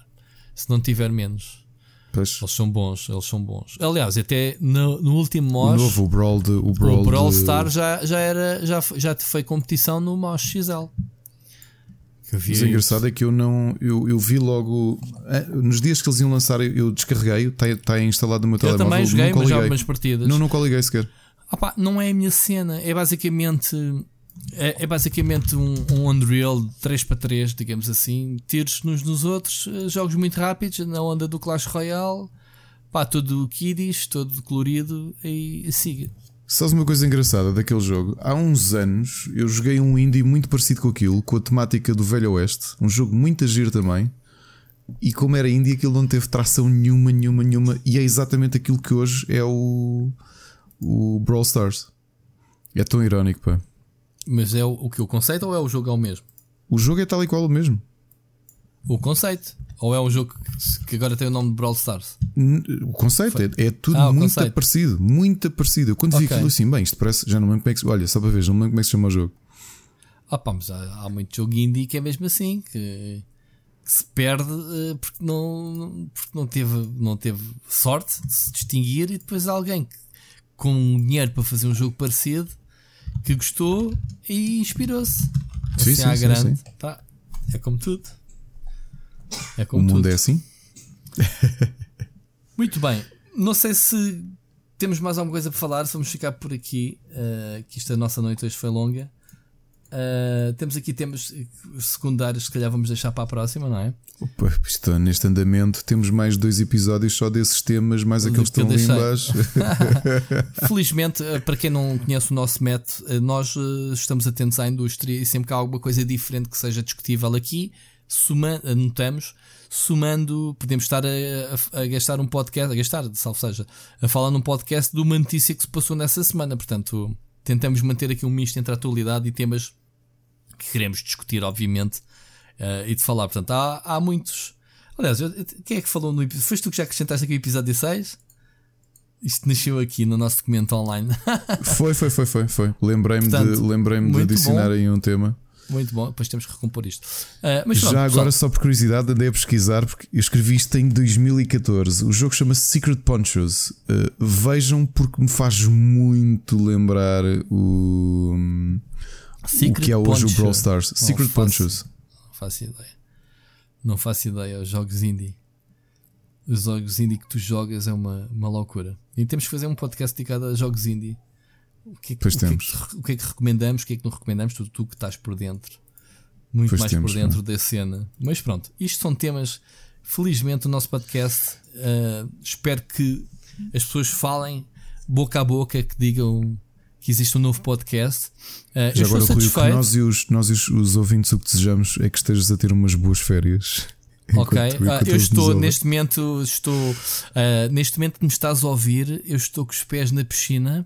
S3: Se não tiver menos. Pois. Eles são bons, eles são bons. Aliás, até no, no último MOS.
S2: O novo, o Brawl, de, o Brawl,
S3: o Brawl de... Star já, já, era, já, já foi competição no MOS XL.
S2: Mas o engraçado é que eu não. Eu, eu vi logo. Eh, nos dias que eles iam lançar, eu descarreguei, está tá instalado no meu eu telemóvel.
S3: Eu também joguei, mas já algumas partidas.
S2: Não, nunca liguei sequer.
S3: Não é a minha cena. É basicamente. É, é basicamente um, um Unreal 3 para 3, digamos assim. Tiros uns nos outros, eh, jogos muito rápidos, na onda do Clash Royale. Pá, todo kiddies, todo colorido e siga.
S2: Sabes uma coisa engraçada daquele jogo? Há uns anos eu joguei um indie muito parecido com aquilo, com a temática do Velho Oeste, um jogo muito agir também. E como era indie, aquilo não teve tração nenhuma, nenhuma, nenhuma. E é exatamente aquilo que hoje é o, o Brawl Stars. É tão irónico, pá.
S3: Mas é o, o que? O conceito ou é o jogo é o mesmo?
S2: O jogo é tal e qual o mesmo.
S3: O conceito? Ou é um jogo que agora tem o nome de Brawl Stars?
S2: O conceito é, é, tudo ah, muito conceito. parecido, muito parecido. Eu quando okay. vi aquilo assim, bem, isto parece, já não me lembro como é que Olha, só para ver, não lembro como é que se chama o jogo.
S3: Ah, pá, mas há, há muito jogo indie que é mesmo assim, que, que se perde uh, porque, não, porque não, teve, não teve sorte de se distinguir e depois há alguém que, com dinheiro para fazer um jogo parecido que gostou e inspirou-se. Sim, assim, sim, grande, sim, sim. Tá, é como tudo.
S2: É como o mundo tudo. é assim.
S3: Muito bem. Não sei se temos mais alguma coisa para falar. Vamos ficar por aqui, uh, que esta nossa noite hoje foi longa. Uh, temos aqui temas secundários, se calhar vamos deixar para a próxima, não é?
S2: Opa, isto, neste andamento temos mais dois episódios só desses temas, mais aqueles que estão ali embaixo.
S3: Felizmente, eh, para quem não conhece o nosso método, nós estamos atentos à indústria e sempre que há alguma coisa diferente que seja discutível aqui, suma, anotamos, somando, podemos estar a, a, a, gastar um podcast, a gastar, salvo seja, a falar num podcast de uma notícia que se passou nessa semana. Portanto, tentamos manter aqui um misto entre a atualidade e temas que queremos discutir, obviamente, uh, e de falar. Portanto, há, há muitos. Aliás, eu, quem é que falou no episódio? Foste tu que já acrescentaste aqui o episódio 6? Isto nasceu aqui no nosso documento online.
S2: foi, foi, foi, foi. foi. Lembrei-me de, lembrei de adicionar aí um tema.
S3: Muito bom, depois temos que recompor isto. Uh,
S2: mas pronto, Já agora, pessoal. só por curiosidade, andei a pesquisar porque eu escrevi isto em 2014. O jogo chama-se Secret Ponchos. Uh, vejam porque me faz muito lembrar o, o que é hoje Poncho. o Brawl Stars. Não Secret Ponchos.
S3: Não faço ideia. Não faço ideia. Os jogos indie. Os jogos indie que tu jogas é uma, uma loucura. E temos que fazer um podcast dedicado a jogos indie o que, é que, o, que é que, o que, é que, recomendamos, o que é que não recomendamos, tu, tu que estás por dentro, muito pois mais temos, por dentro não. da cena. Mas pronto, isto são temas, felizmente, o nosso podcast. Uh, espero que as pessoas falem boca a boca, que digam que existe um novo podcast.
S2: Uh, Já agora, Rui, que nós e, os, nós e os, os ouvintes o que desejamos é que estejas a ter umas boas férias.
S3: Ok, uh, eu estou neste momento, estou uh, neste momento que me estás a ouvir, eu estou com os pés na piscina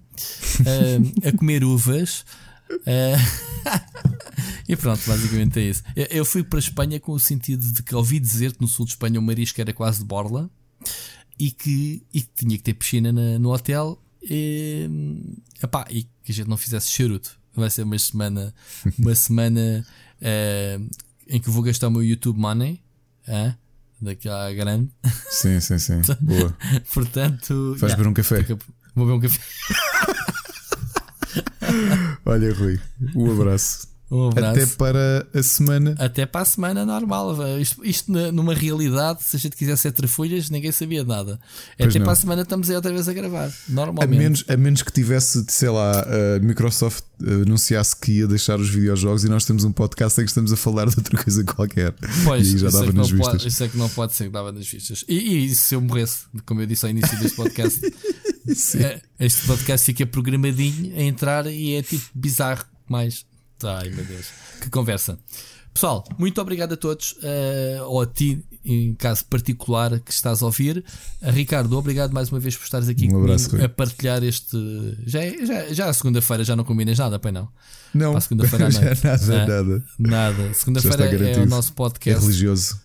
S3: uh, a comer uvas. e pronto, basicamente é isso. Eu, eu fui para a Espanha com o sentido de que ouvi dizer que no sul de Espanha o marisco era quase de borla e que, e que tinha que ter piscina na, no hotel e, epá, e que a gente não fizesse charuto. Vai ser uma semana, uma semana em que vou gastar o meu YouTube Money é? Daquela grande.
S2: Sim, sim, sim. Boa.
S3: Portanto.
S2: Faz beber um café.
S3: Vou beber um café.
S2: Olha, Rui, um abraço.
S3: Um.
S2: Até para a semana.
S3: Até para a semana normal. Isto, isto numa realidade, se a gente quisesse ser trafolhas, ninguém sabia nada. Pois Até não. para a semana estamos aí outra vez a gravar. Normalmente.
S2: A menos, a menos que tivesse, sei lá, a Microsoft anunciasse que ia deixar os videojogos e nós temos um podcast em que estamos a falar de outra coisa qualquer.
S3: Pois, e já dava nas vistas. Pode, isso é que não pode ser que dava nas vistas. E, e se eu morresse, como eu disse ao início deste podcast, é, este podcast fica programadinho a entrar e é tipo bizarro mais. Ai meu Deus, que conversa. Pessoal, muito obrigado a todos, uh, ou a ti, em caso particular, que estás a ouvir. Uh, Ricardo, obrigado mais uma vez por estares aqui
S2: um abraço,
S3: a partilhar este. Já, é, já, já segunda-feira já não combinas nada, pai não?
S2: Não, segunda-feira já nada, nada.
S3: Nada. Segunda-feira é o nosso podcast.
S2: É religioso.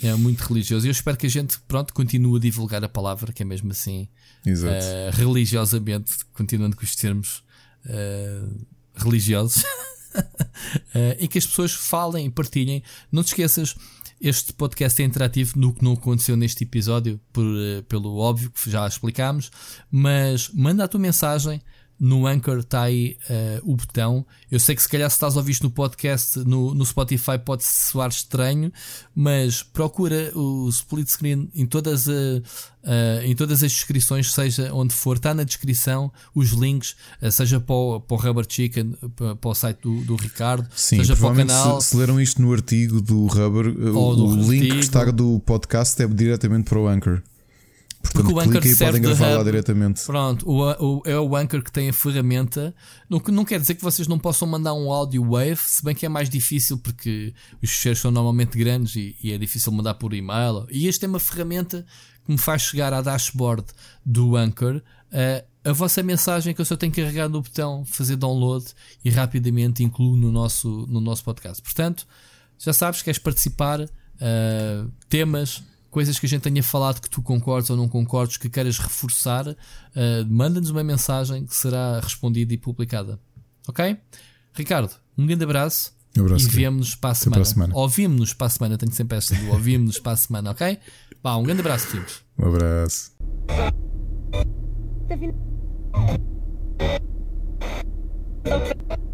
S3: É muito religioso. E eu espero que a gente, pronto, continue a divulgar a palavra, que é mesmo assim, uh, religiosamente, continuando com os termos uh, religiosos. uh, e que as pessoas falem e partilhem. Não te esqueças, este podcast é interativo no que não aconteceu neste episódio, por, uh, pelo óbvio que já explicámos, mas manda a tua mensagem no Anchor está aí uh, o botão. Eu sei que se calhar se estás a ouvir isto no podcast no, no Spotify pode soar estranho, mas procura o split screen em todas, a, uh, em todas as descrições, seja onde for, está na descrição os links, uh, seja para o, para o Rubber Chicken, para, para o site do, do Ricardo,
S2: Sim,
S3: seja para o
S2: canal. Se, se leram isto no artigo do Rubber, o, do o link que está do podcast é diretamente para o Anchor. Portanto, Porque o Anchor serve de hub. diretamente.
S3: Pronto, o, o, é o Anchor que tem a ferramenta. Não, não quer dizer que vocês não possam mandar um áudio wave, se bem que é mais difícil porque os ficheiros são normalmente grandes e, e, é difícil mandar por e-mail. E este é uma ferramenta que me faz chegar à dashboard do Anchor uh, a vossa mensagem que eu só tenho que carregar no botão fazer download e rapidamente incluo no nosso, no nosso podcast. Portanto, já sabes, queres participar, uh, temas coisas que a gente tenha falado que tu concordes ou não concordes, que queiras reforçar, uh, manda-nos uma mensagem que será respondida e publicada. Ok? Ricardo, um grande abraço.
S2: Um abraço
S3: e vemos-nos para a semana. semana. Ouvimos-nos para a semana, tenho sempre esta do ouvimos-nos para a semana, ok? Vá, um grande abraço, filhos.
S2: Um abraço. Tá